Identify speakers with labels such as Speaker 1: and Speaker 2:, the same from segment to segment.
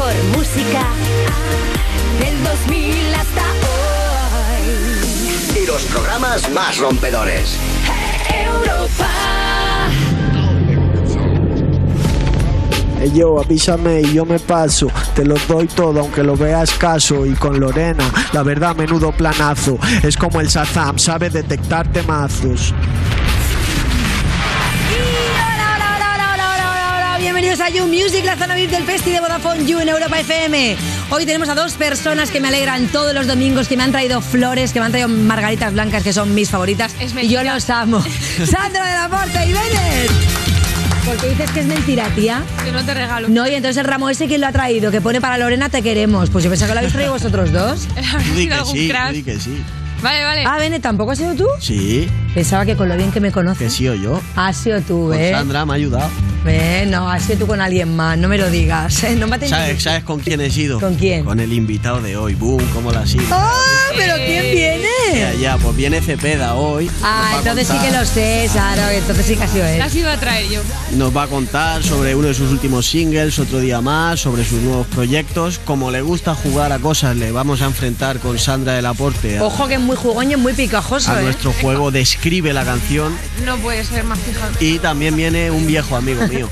Speaker 1: mejor música del 2000 hasta hoy.
Speaker 2: Y los programas más rompedores.
Speaker 1: Europa.
Speaker 3: Ey, yo, avísame y yo me paso. Te lo doy todo, aunque lo veas caso. Y con Lorena, la verdad, menudo planazo. Es como el Shazam, sabe detectar temazos.
Speaker 4: You Music, la zona VIP del Festi de Vodafone You en Europa FM. Hoy tenemos a dos personas que me alegran todos los domingos, que me han traído flores, que me han traído margaritas blancas, que son mis favoritas.
Speaker 5: Es
Speaker 4: y yo los amo. Sandra de la Porta y Bennett. ¿Por qué dices que es mentira, tía?
Speaker 5: Que no te regalo.
Speaker 4: No, y entonces el ramo ese, ¿quién lo ha traído? Que pone para Lorena, te queremos. Pues yo pensaba que lo habéis traído vosotros dos.
Speaker 5: ¿Ha
Speaker 3: Di que
Speaker 5: algún
Speaker 3: sí,
Speaker 5: crash?
Speaker 3: di que sí.
Speaker 5: Vale, vale.
Speaker 4: Ah, Bennett, ¿tampoco has sido tú?
Speaker 3: Sí,
Speaker 4: Pensaba que con lo bien que me conoces.
Speaker 3: que sí o yo.
Speaker 4: Has sido tú,
Speaker 3: Pues
Speaker 4: ¿eh?
Speaker 3: Sandra me ha ayudado.
Speaker 4: Eh, no, has sido tú con alguien más, no me lo digas. ¿eh? No me.
Speaker 3: ¿Sabes, ¿Sabes con quién he sido?
Speaker 4: ¿Con quién?
Speaker 3: Con el invitado de hoy. Boom, ¿cómo la sigo?
Speaker 4: ¡Ah! ¿Pero
Speaker 5: Eh,
Speaker 4: quién viene?
Speaker 3: Ya, ya, pues viene Cepeda hoy.
Speaker 4: Ah, entonces sí que lo sé, Sara, entonces sí que ha sido él.
Speaker 5: Las iba a traer yo.
Speaker 3: Nos va a contar sobre uno de sus últimos singles, otro día más, sobre sus nuevos proyectos. Como le gusta jugar a cosas, le vamos a enfrentar con Sandra del Aporte a,
Speaker 4: Ojo que es muy jugón y es muy picajoso,
Speaker 3: a
Speaker 4: ¿eh?
Speaker 3: nuestro juego Describe la canción.
Speaker 5: No puede ser más fijado.
Speaker 3: Y también viene un viejo amigo mío.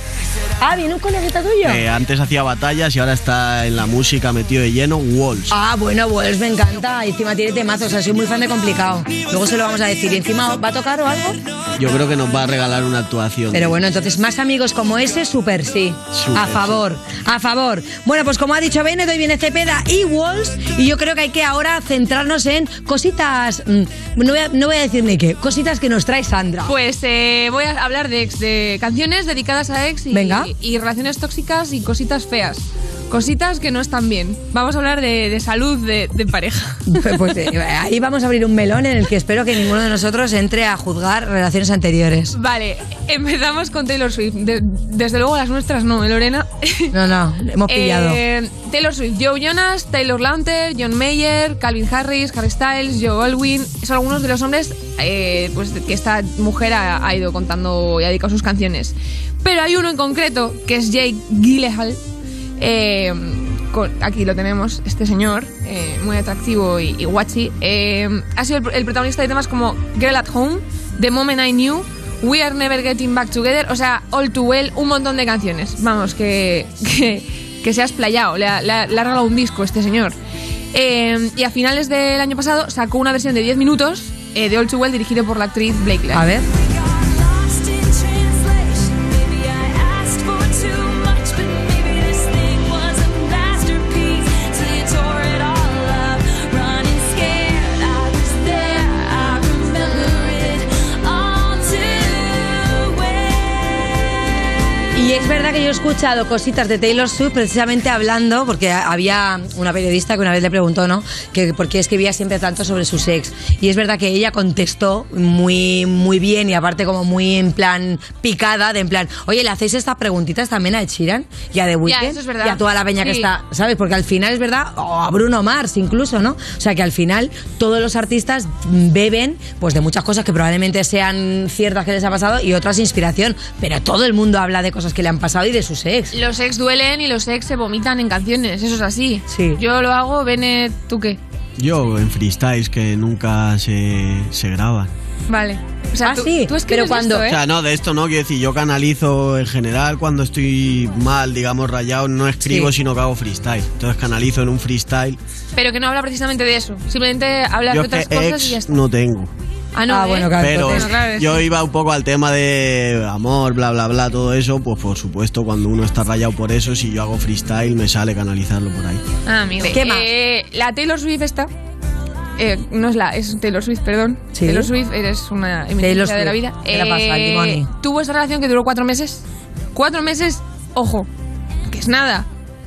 Speaker 4: Ah, ¿viene un coleguita tuyo?
Speaker 3: que antes hacía batallas y ahora está en la música metido de lleno, Walls.
Speaker 4: Ah, bueno, pues me encanta. Y encima tiene temazos, o sea, soy muy fan de Complicado. Luego se lo vamos a decir. ¿Y encima va a tocar o algo?
Speaker 3: Yo creo que nos va a regalar una actuación.
Speaker 4: Pero bueno, entonces más amigos como ese, súper sí. A favor, a favor. Bueno, pues como ha dicho Bennett, hoy viene Cepeda y Walls. Y yo creo que hay que ahora centrarnos en cositas. mm, No voy a, no voy a decir ni qué, cositas que nos trae Sandra.
Speaker 5: Pues eh, voy a hablar de de canciones dedicadas a ex y,
Speaker 4: Venga.
Speaker 5: y relaciones tóxicas y cositas feas. Cositas que no están bien. Vamos a hablar de, de salud de, de pareja.
Speaker 4: Pues eh, ahí vamos a abrir un melón en el que espero que ninguno de nosotros entre a juzgar relaciones anteriores.
Speaker 5: Vale, empezamos con Taylor Swift. De- desde luego las nuestras no, ¿eh, Lorena.
Speaker 4: No, no, hemos pillado.
Speaker 5: Eh, Taylor Swift, Joe Jonas, Taylor Lautner, John Mayer, Calvin Harris, Harry Styles, Joe Alwyn. Son algunos de los hombres eh, pues, que esta mujer ha, ha ido contando y ha dedicado sus canciones. Pero hay uno en concreto que es Jake Gyllenhaal. Eh, aquí lo tenemos, este señor, eh, muy atractivo y, guachi. eh, ha sido el, protagonista de temas como Girl at Home, The Moment I Knew, We Are Never Getting Back Together, o sea, All Too Well, un montón de canciones. Vamos, que, que, se ha explayado, le ha, regalado un disco este señor. Y a finales del año pasado sacó una versión de 10 minutos de All Too Well dirigido por la actriz Blake Lively.
Speaker 4: A ver. Yo he escuchado cositas de Taylor Swift precisamente hablando, porque había una periodista que una vez le preguntó, ¿no? Que por qué escribía siempre tanto sobre su ex. Y es verdad que ella contestó muy, muy bien y aparte como muy en plan picada, de en plan, oye, ¿le hacéis estas preguntitas también a Sheeran y a The Weeknd?
Speaker 5: es.
Speaker 4: Y a toda la peña que está, ¿sabes? Porque al final es verdad, o a Bruno Mars incluso, ¿no? O sea que al final todos los artistas beben pues de muchas cosas que probablemente sean ciertas que les ha pasado y otras inspiración, pero todo el mundo habla de cosas que le han pasado y de sus ex.
Speaker 5: Los ex duelen y los ex se vomitan en canciones, eso es así.
Speaker 4: Sí.
Speaker 5: Yo lo hago, Bene, ¿tú qué?
Speaker 3: Yo en freestyles que nunca se, se graban.
Speaker 5: Vale. O sea,
Speaker 4: Ah,
Speaker 5: tú,
Speaker 4: sí,
Speaker 5: tú
Speaker 4: pero cuando-
Speaker 5: esto, ¿eh?
Speaker 3: O sea, no, de esto no, quiero decir, yo canalizo en general cuando estoy mal, digamos, rayado, no escribo,
Speaker 4: Sí.
Speaker 3: sino que hago freestyle. Entonces canalizo en un freestyle.
Speaker 5: Pero que no habla precisamente de eso. Simplemente habla
Speaker 3: yo
Speaker 5: de
Speaker 3: es que
Speaker 5: otras cosas y ya
Speaker 3: ex
Speaker 5: está.
Speaker 3: no tengo.
Speaker 5: Ah, no,
Speaker 4: Ah,
Speaker 5: ¿eh?
Speaker 4: bueno, claro.
Speaker 3: Pero
Speaker 5: Bueno, claro,
Speaker 3: yo iba un poco al tema de amor, bla, bla, bla, todo eso. Pues por supuesto, cuando uno está rayado por eso, si yo hago freestyle, me sale canalizarlo por ahí.
Speaker 5: Ah, mire.
Speaker 4: ¿Qué más?
Speaker 5: Eh, la Taylor Swift esta. eh, no es la, es Taylor Swift, perdón.
Speaker 4: Sí.
Speaker 5: Taylor Swift, eres una
Speaker 4: Taylor
Speaker 5: eminencia de la vida. Eh,
Speaker 4: ¿Qué le pasa
Speaker 5: tuvo esta relación que duró cuatro meses. Cuatro meses, ojo, que es nada,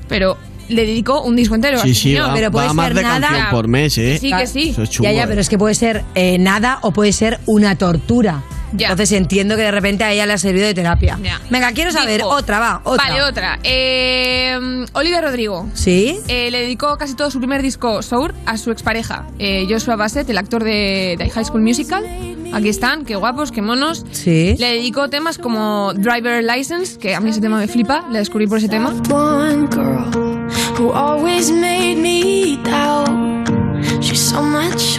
Speaker 5: pero le dedicó un disco entero. a
Speaker 3: Sí, sí, va,
Speaker 4: pero puede
Speaker 3: va más
Speaker 4: ser
Speaker 3: de
Speaker 4: nada.
Speaker 3: canción por mes, ¿eh?
Speaker 5: Sí, que sí.
Speaker 3: Eso es chungo,
Speaker 4: ya, ya,
Speaker 3: ¿eh?
Speaker 4: pero es que puede ser eh, nada o puede ser una tortura.
Speaker 5: Ya.
Speaker 4: Entonces entiendo que de repente a ella le ha servido de terapia.
Speaker 5: Ya.
Speaker 4: Venga, quiero saber,
Speaker 5: Dijo-
Speaker 4: otra, va, otra.
Speaker 5: Vale, otra. Eh, Olivia Rodrigo.
Speaker 4: ¿Sí?
Speaker 5: Eh, le dedicó casi todo su primer disco, Sour, a su expareja, eh, Joshua Bassett, el actor de, de High School Musical. Aquí están, qué guapos, qué monos.
Speaker 4: Sí.
Speaker 5: Le dedicó temas como Driver License, que a mí ese tema me flipa, la descubrí por ese tema.
Speaker 1: One girl
Speaker 6: who always made me doubt. She's so much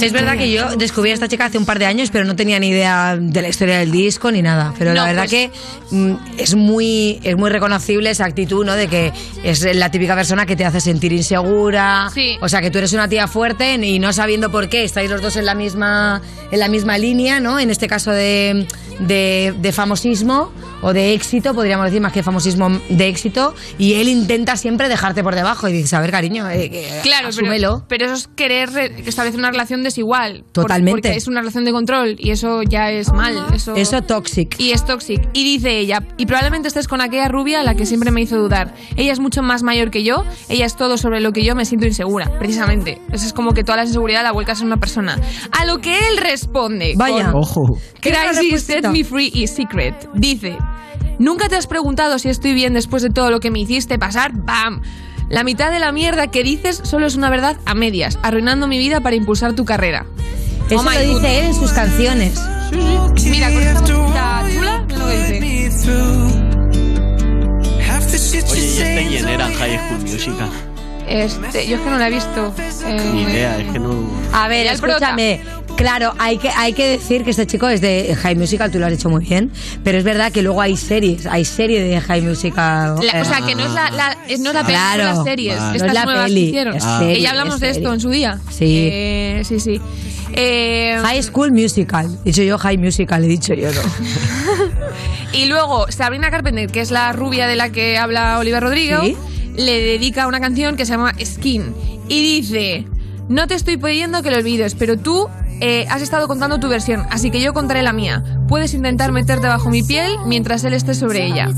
Speaker 4: Es verdad que yo descubrí a esta chica hace un par de años, pero no tenía ni idea de la historia del disco ni nada. Pero la
Speaker 5: No,
Speaker 4: verdad
Speaker 5: pues-
Speaker 4: que mm, es muy es muy reconocible esa actitud, ¿no? De que es la típica persona que te hace sentir insegura.
Speaker 5: Sí.
Speaker 4: O sea, que tú eres una tía fuerte y no sabiendo por qué estáis los dos en la misma en la misma línea, ¿no? En este caso de, de, de famosismo o de éxito, podríamos decir más que famosismo de éxito, y él intenta siempre dejarte por debajo y dices, a ver, cariño, eh, que
Speaker 5: Claro,
Speaker 4: asúmelo.
Speaker 5: pero, pero eso es querer re- establecer una relación desigual.
Speaker 4: Totalmente.
Speaker 5: Porque es una relación de control y eso ya es mal. Eso,
Speaker 4: Eso toxic.
Speaker 5: Y es toxic. Y dice ella, y probablemente estés con aquella rubia a la que siempre me hizo dudar. Ella es mucho más mayor que yo, ella es todo sobre lo que yo me siento insegura, precisamente. Eso es como que toda la inseguridad la vuelcas en una persona. A lo que él responde.
Speaker 4: Vaya.
Speaker 5: con
Speaker 7: Ojo.
Speaker 4: ¿Qué es la
Speaker 5: Crisis? Set Me Free y Secret. Dice, ¿nunca te has preguntado si estoy bien después de todo lo que me hiciste pasar? ¡Bam! La mitad de la mierda que dices solo es una verdad a medias, arruinando mi vida para impulsar tu carrera.
Speaker 4: Eso
Speaker 5: Oh
Speaker 4: lo dice él en sus canciones.
Speaker 5: Mira, con esta música chula, lo dice.
Speaker 3: Oye, ¿y este quién era en High School Musical?
Speaker 5: Este, yo es que no la he visto. Eh,
Speaker 3: Ni idea, es que no...
Speaker 4: A ver, escúchame. Claro, hay que, hay que decir que este chico es de High Musical, tú lo has hecho muy bien, pero es verdad que luego hay series, hay serie de High Musical.
Speaker 5: la-
Speaker 4: eh,
Speaker 5: o sea, que no es la, la- es- no es la peli,
Speaker 4: Claro.
Speaker 5: son las series.
Speaker 3: Vale.
Speaker 5: Estas
Speaker 4: No es la
Speaker 5: nuevas
Speaker 4: peli,
Speaker 5: que hicieron. Que
Speaker 4: serie,
Speaker 5: ya hablamos
Speaker 4: es
Speaker 5: de esto en su día.
Speaker 4: Sí.
Speaker 5: Eh, sí, sí. Eh,
Speaker 4: High School Musical. He dicho yo High Musical, he dicho yo no.
Speaker 5: Y luego Sabrina Carpenter, que es la rubia de la que habla Oliver Rodrigo,
Speaker 4: Sí.
Speaker 5: Le dedica una canción que se llama Skin. Y dice, no te estoy pidiendo que lo olvides, pero tú eh, has estado contando tu versión, así que yo contaré la mía. Puedes intentar meterte bajo mi piel mientras él esté sobre ella.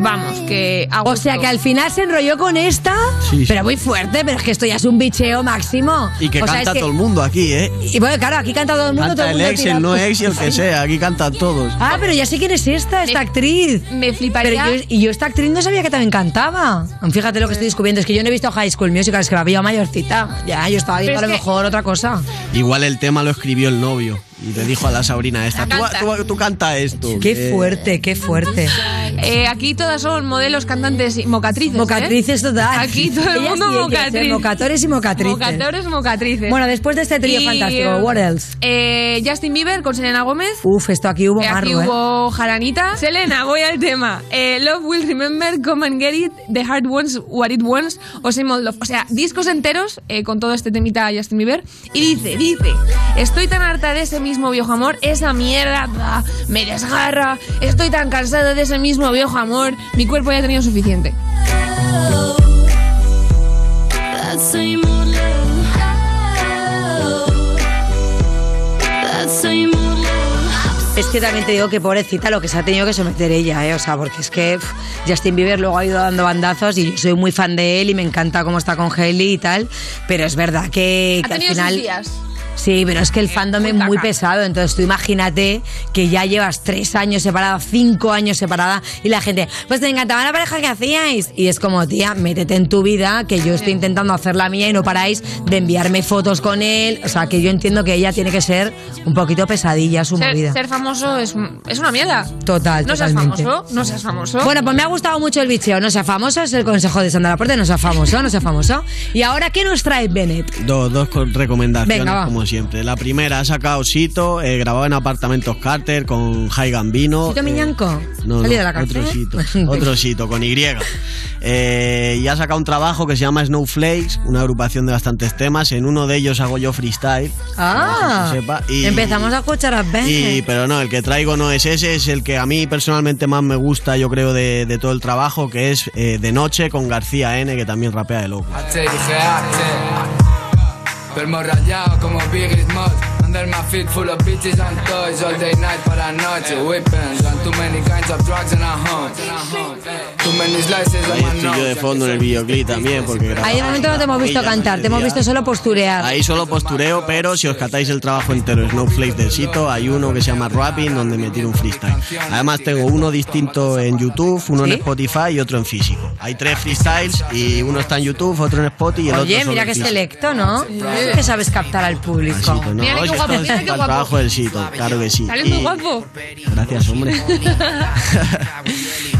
Speaker 5: Vamos, que... a
Speaker 4: O sea que al final se enrolló con esta,
Speaker 3: Sí, sí.
Speaker 4: pero muy fuerte, pero es que esto ya es un bicheo máximo.
Speaker 3: Y que
Speaker 4: O sea,
Speaker 3: canta
Speaker 4: que-
Speaker 3: todo el mundo aquí, ¿eh?
Speaker 4: Y bueno, claro, aquí canta todo el mundo. todo
Speaker 3: Canta
Speaker 4: el
Speaker 3: el
Speaker 4: mundo
Speaker 3: ex,
Speaker 4: tira-
Speaker 3: el no ex y el que sea, aquí cantan todos.
Speaker 4: Ah, pero ya sé quién es esta, esta
Speaker 5: Me-
Speaker 4: actriz.
Speaker 5: Me
Speaker 4: Pero
Speaker 5: fliparía...
Speaker 4: yo, y yo esta actriz no sabía que también cantaba. Fíjate lo que estoy descubriendo. Es que yo no he visto High School Musical, es que la había mayorcita. Ya, yo estaba viendo
Speaker 5: Pero
Speaker 4: a lo
Speaker 5: es que-
Speaker 4: mejor otra cosa.
Speaker 3: Igual el tema lo escribió el novio y le dijo a la Sabrina esta, tú,
Speaker 5: Canta.
Speaker 3: tú- tú canta esto.
Speaker 4: Qué
Speaker 3: Eh,
Speaker 4: fuerte, qué fuerte.
Speaker 5: Eh, aquí todas son modelos, cantantes y mocatrices. ¿eh?
Speaker 4: Mocatrices total.
Speaker 5: Aquí todo el mundo
Speaker 4: ¿eh?
Speaker 5: mocatriz.
Speaker 4: Mocatores y mocatrices.
Speaker 5: Mocatores, mocatrices.
Speaker 4: Bueno, después de este trío
Speaker 5: Y,
Speaker 4: fantástico, what else?
Speaker 5: eh, Justin Bieber con Selena Gómez.
Speaker 4: Uf, esto aquí hubo
Speaker 5: Eh, Aquí
Speaker 4: marro, ¿eh?
Speaker 5: hubo jaranita. Selena, voy al tema. Eh, Love Will Remember, Come and Get It, The Heart Wants What It Wants o Same Old Love. O sea, discos enteros eh, con todo este temita Justin Bieber. Y dice, dice, estoy tan harta de ese mismo viejo amor, esa mierda bah, me desgarra. Estoy tan cansada de ese mismo viejo amor, mi cuerpo ya ha tenido suficiente.
Speaker 4: Es que también te digo que pobrecita lo que se ha tenido que someter ella, ¿eh? O sea, porque es que pff, Justin Bieber luego ha ido dando bandazos y yo soy muy fan de él y me encanta cómo está con Hailey y tal, pero es verdad que,
Speaker 5: Ha
Speaker 4: que al final...
Speaker 5: sus días.
Speaker 4: Sí, pero es que el fandom es
Speaker 5: muy
Speaker 4: pesado, entonces tú imagínate que ya llevas tres años separada, cinco años separada y la gente, pues te encantaba la pareja que hacíais. Y es como, tía, métete en tu vida, que yo estoy intentando hacer la mía y no paráis de enviarme fotos con él. O sea, que yo entiendo que ella tiene que ser un poquito pesadilla su
Speaker 5: Ser,
Speaker 4: movida.
Speaker 5: ser famoso es, es una mierda.
Speaker 4: Total,
Speaker 5: No seas famoso, no seas famoso.
Speaker 4: Bueno, pues me ha gustado mucho el bicheo. No sea famoso, es el consejo de Sandra Laporte. No sea famoso, no sea famoso. Y ahora, ¿qué nos trae Bennett?
Speaker 3: Dos, dos recomendaciones,
Speaker 4: Venga, va.
Speaker 3: como siempre. La primera ha sacado Sito, eh, grabado en apartamentos Carter con Jai Gambino.
Speaker 4: ¿Sito Miñanco?
Speaker 3: No,
Speaker 4: ¿Salido
Speaker 3: no,
Speaker 4: de la
Speaker 3: otro Sito, otro Sito, con Y. Eh, y ha sacado un trabajo que se llama Snowflakes, una agrupación de bastantes temas. En uno de ellos hago yo freestyle.
Speaker 4: Ah,
Speaker 3: que se sepa. Y-
Speaker 4: empezamos a escuchar a Bennett.
Speaker 3: Y, pero no, el que traigo no es ese, es el que a mí personalmente más me gusta, yo creo, de, de todo el trabajo, que es eh, De Noche con García N, que también rapea de loco.
Speaker 8: Duermo rayado como Biggie Smalls Under my feet full of bitches and toys All day night para noche Weapons and too many kinds of drugs and a home Too many slices
Speaker 3: Ahí estoy yo de fondo en el videoclip también, porque
Speaker 4: Ahí de momento no te hemos visto cantar, te hemos visto solo posturear.
Speaker 3: Ahí solo postureo, pero si os catáis el trabajo entero Snowflakes del Sito, hay uno que se llama Rapping, donde me tiro un freestyle. Además tengo uno distinto en YouTube, uno
Speaker 4: ¿Sí?
Speaker 3: en Spotify y otro en físico. Hay tres freestyles y uno está en YouTube, otro en Spotify y el
Speaker 4: Oye,
Speaker 3: otro
Speaker 4: mira
Speaker 3: físico.
Speaker 4: selecto, ¿no? Que sabes captar al público.
Speaker 3: Así que no,
Speaker 5: Mira guapo, mira qué guapo.
Speaker 3: trabajo del sitio, claro que sí.
Speaker 5: Sales
Speaker 3: Y-
Speaker 5: muy guapo.
Speaker 3: Gracias, hombre.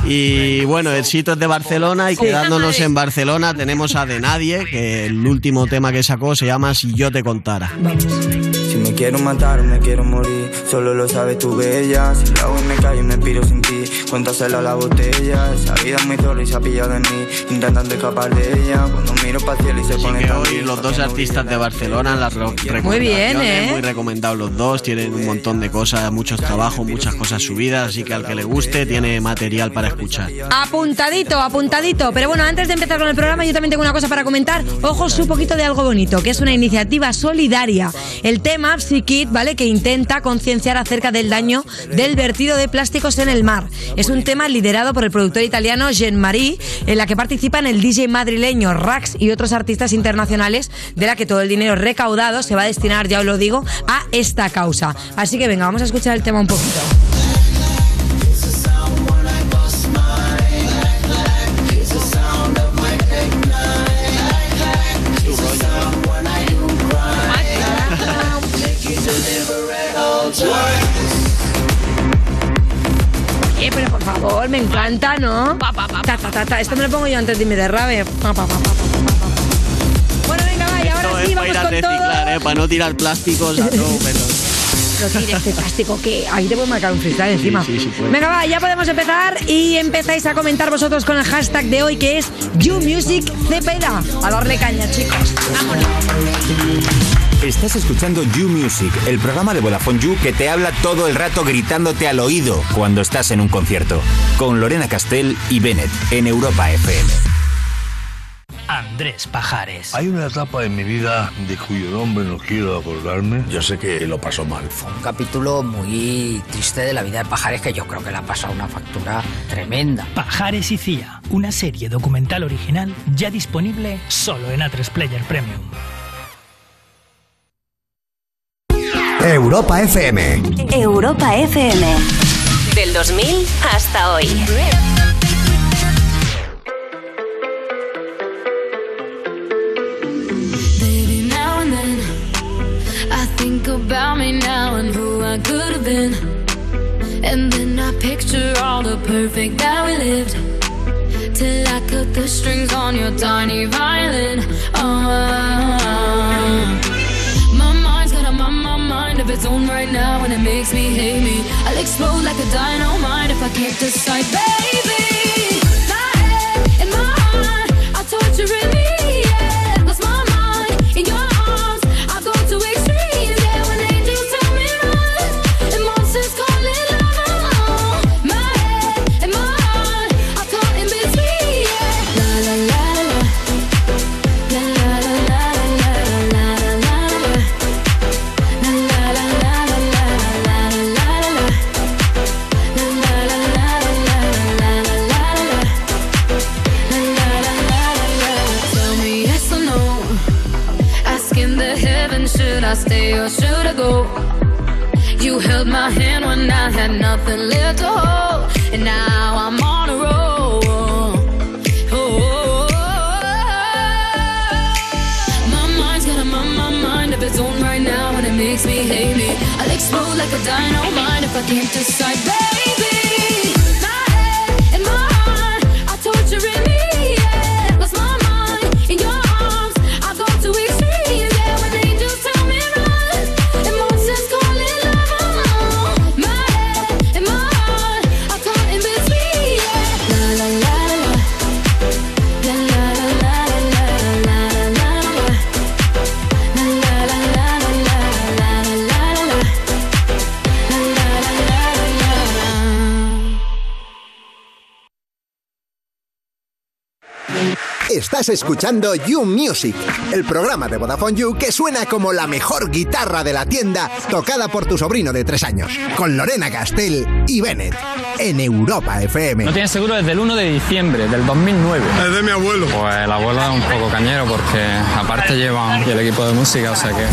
Speaker 3: y bueno, el sitio es de Barcelona y quedándonos en Barcelona tenemos a De Nadie, que el último tema que sacó se llama Si yo te contara.
Speaker 9: Si me quiero matar o me quiero morir, solo lo sabes tú, bella. Si la hago y me callo y me piro sin ti, cuéntasela a la botella. Esa vida es muy zorra y se ha pillado de mí, intentando escapar de ella. Cuando miro para el cielo y se
Speaker 3: Así
Speaker 9: pone
Speaker 3: que hoy los dos artistas de Barcelona, las recomendaciones,
Speaker 4: bien, ¿eh?
Speaker 3: Muy recomendados los dos, tienen un montón de cosas, muchos trabajos, muchas cosas subidas, así que al que le guste tiene material para escuchar.
Speaker 4: Apuntadito, apuntadito. Pero bueno, antes de empezar con el programa, yo también tengo una cosa para comentar. Ojos un poquito de algo bonito, que es una iniciativa solidaria. El tema Psykit, ¿vale? Que intenta concienciar acerca del daño del vertido de plásticos en el mar. Es un tema liderado por el productor italiano Jean-Marie, en la que participan el DJ madrileño Rax y otros artistas internacionales, de la que todo el dinero recaudado se va a destinar, ya os lo digo, a esta causa. Así que venga, vamos a escuchar el tema un poquito. Favor, me encanta, ¿no? Ta, ta, ta, ta. Esto me lo pongo yo antes de irme de rave. Pa, pa, pa, pa, pa, pa, pa. Bueno, venga, vaya, ahora sí,
Speaker 3: para
Speaker 4: vamos
Speaker 3: ir a
Speaker 4: con
Speaker 3: reciclar,
Speaker 4: todo.
Speaker 3: ¿eh? para no tirar plásticos a todo, pero...
Speaker 4: Pero tire este plástico que ahí te puedo marcar un freestyle encima.
Speaker 3: sí, sí, puede.
Speaker 4: Venga, va, ya podemos empezar y empezáis a comentar vosotros con el hashtag de hoy que es YouMusicCepeda. A darle caña, chicos. Vámonos.
Speaker 10: Estás escuchando You Music, el programa de Vodafone You que te habla todo el rato gritándote al oído cuando estás en un concierto. Con Lorena Castell y Bennett en Europa FM.
Speaker 11: Andrés Pajares.
Speaker 12: Hay una etapa en mi vida de cuyo nombre no quiero acordarme. Yo sé que lo pasó mal.
Speaker 11: Un capítulo muy triste de la vida de Pajares que yo creo que le ha pasado una factura tremenda.
Speaker 13: Pajares y Cía, una serie documental original ya disponible solo en A3 Player Premium.
Speaker 2: Europa FM.
Speaker 1: Europa FM. Del 2000 hasta hoy.
Speaker 6: Baby, now and then I think about me now and who I could have been. And then I picture all the perfect that we lived. Till I cut the strings on your tiny violin. Oh, mind of its own right now, and it makes me hate me. I'll explode like a dynamite if I can't decide, baby. My head and my heart are torturing me.
Speaker 2: Estás escuchando You Music, el programa de Vodafone You que suena como la mejor guitarra de la tienda tocada por tu sobrino de tres años, con Lorena Castell y Bennett, en Europa FM.
Speaker 14: No tienes seguro desde el 1 de diciembre del 2009.
Speaker 12: Es de mi abuelo.
Speaker 14: Pues el abuelo es un poco cañero porque aparte llevan el equipo de música, o sea que...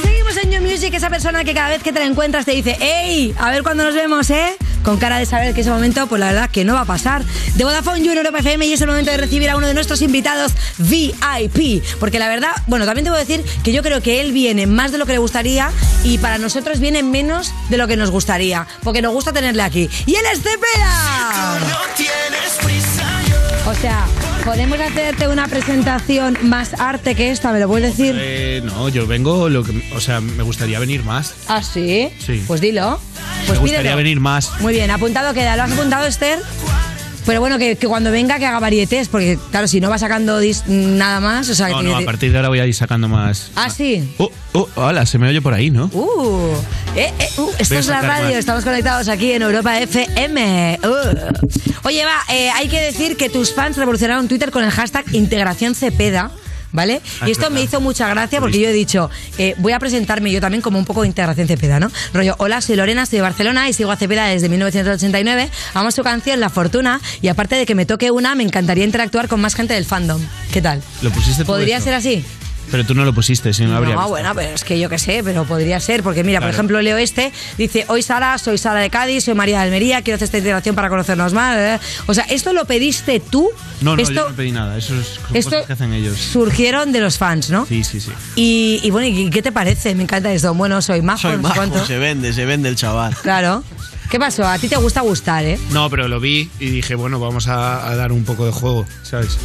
Speaker 4: Seguimos en New Music, esa persona que cada vez que te la encuentras te dice, ¡Ey! A ver cuándo nos vemos, ¿eh? Con cara de saber que ese momento, pues la verdad que no va a pasar. De Vodafone You en Europa FM y es el momento de recibir a uno de nuestros invitados VIP. Porque la verdad, bueno, también debo decir que yo creo que él viene más de lo que le gustaría y para nosotros viene menos de lo que nos gustaría. Porque nos gusta tenerle aquí. Y él es Cepeda. O sea, ¿podemos hacerte una presentación más arte que esta? ¿Me lo puedes decir?
Speaker 15: Eh, no, yo vengo, lo que, o sea, me gustaría venir más.
Speaker 4: ¿Ah, sí?
Speaker 15: Sí.
Speaker 4: Pues dilo. Pues
Speaker 15: me gustaría
Speaker 4: pídelo.
Speaker 15: venir más.
Speaker 4: Muy bien, apuntado queda. ¿Lo has apuntado, Esther? Pero bueno, que, que cuando venga que haga varietés, porque claro, si no va sacando dis- nada más, o sea...
Speaker 15: No,
Speaker 4: que-
Speaker 15: no, a partir de ahora voy a ir sacando más.
Speaker 4: Ah, sí.
Speaker 15: Oh, oh, hola, se me oye por ahí, ¿no?
Speaker 4: Uh, eh, eh, uh, esto es la radio,
Speaker 15: más.
Speaker 4: estamos conectados aquí en Europa FM. Uh. Oye, va, eh, hay que decir que tus fans revolucionaron Twitter con el hashtag Integración Cepeda. ¿Vale?
Speaker 16: Ah,
Speaker 4: y
Speaker 16: es
Speaker 4: esto me hizo mucha gracia porque yo he dicho, eh, voy a presentarme yo también como un poco de integración Cepeda, ¿no? Rollo, hola, soy Lorena, soy de Barcelona y sigo a Cepeda desde 1989. Amo su canción La Fortuna y aparte de que me toque una, me encantaría interactuar con más gente del fandom. ¿Qué tal?
Speaker 15: ¿Lo pusiste
Speaker 4: ¿Podría
Speaker 15: eso?
Speaker 4: ser así?
Speaker 15: Pero tú no lo pusiste, si no lo habría
Speaker 4: No,
Speaker 15: visto.
Speaker 4: bueno, pero es que yo qué sé, pero podría ser, porque mira, por
Speaker 15: Claro.
Speaker 4: ejemplo, leo este, dice, hoy Sara, soy Sara de Cádiz, soy María de Almería, quiero hacer esta integración para conocernos más. eh. O sea, ¿esto lo pediste tú?
Speaker 15: No, no,
Speaker 4: esto
Speaker 15: yo no pedí nada. Eso es son
Speaker 4: esto-
Speaker 15: cosas que hacen ellos.
Speaker 4: surgieron de los fans, ¿no?
Speaker 15: Sí, sí, sí.
Speaker 4: Y, y bueno, ¿y qué te parece? Me encanta esto. Bueno, soy majo,
Speaker 3: Soy
Speaker 4: no sé
Speaker 3: majo,
Speaker 4: cuánto.
Speaker 3: se vende, se vende el chaval.
Speaker 4: Claro. ¿Qué pasó? A ti te gusta gustar, ¿eh?
Speaker 15: No, pero lo vi y dije, bueno, vamos a, a dar un poco de juego, ¿sabes?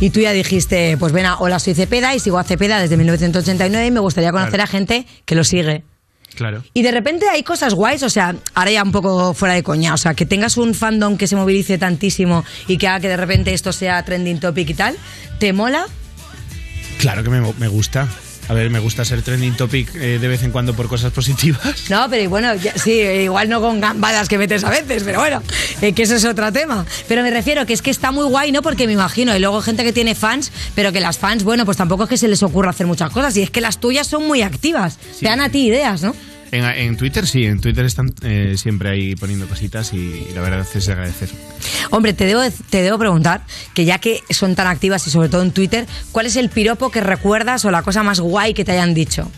Speaker 4: Y tú ya dijiste, pues ven, a- hola, soy Cepeda y sigo a Cepeda desde 1989 y me gustaría conocer
Speaker 15: Claro.
Speaker 4: a gente que lo sigue.
Speaker 15: Claro.
Speaker 4: Y de repente hay cosas guays, o sea, ahora ya un poco fuera de coña, o sea, que tengas un fandom que se movilice tantísimo y que haga que de repente esto sea trending topic y tal, ¿te mola?
Speaker 15: Claro que me, me gusta. A ver, me gusta ser trending topic eh, de vez en cuando por cosas positivas.
Speaker 4: No, pero bueno, ya- sí, igual no con gambadas que metes a veces, pero bueno, eh, que eso es otro tema. Pero me refiero que es que está muy guay, ¿no? Porque me imagino, y luego gente que tiene fans, pero que las fans, bueno, pues tampoco es que se les ocurra hacer muchas cosas, y es que las tuyas son muy activas, te dan a ti ideas, ¿no?
Speaker 15: En, en Twitter sí, en Twitter están eh, siempre ahí poniendo cositas y, la verdad es de agradecer.
Speaker 4: Hombre, te debo, te debo preguntar, que ya que son tan activas y sobre todo en Twitter, ¿cuál es el piropo que recuerdas o la cosa más guay que te hayan dicho?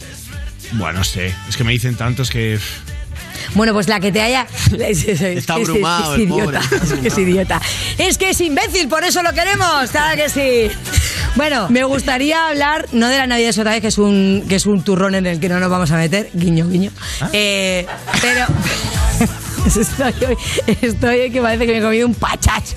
Speaker 15: Bueno, no sé, es que me dicen tantos que...
Speaker 4: Bueno, pues la que te haya... Está
Speaker 15: abrumado
Speaker 4: es, idiota,
Speaker 15: pobre, está
Speaker 4: es que es idiota. Es que es imbécil, por eso lo queremos, claro que sí. Bueno, me gustaría hablar, no de la Navidad otra vez, que es un, que es un turrón en el que no nos vamos a meter, guiño, guiño. Eh, pero... Estoy hoy, estoy hoy que parece que me he comido un pachacho.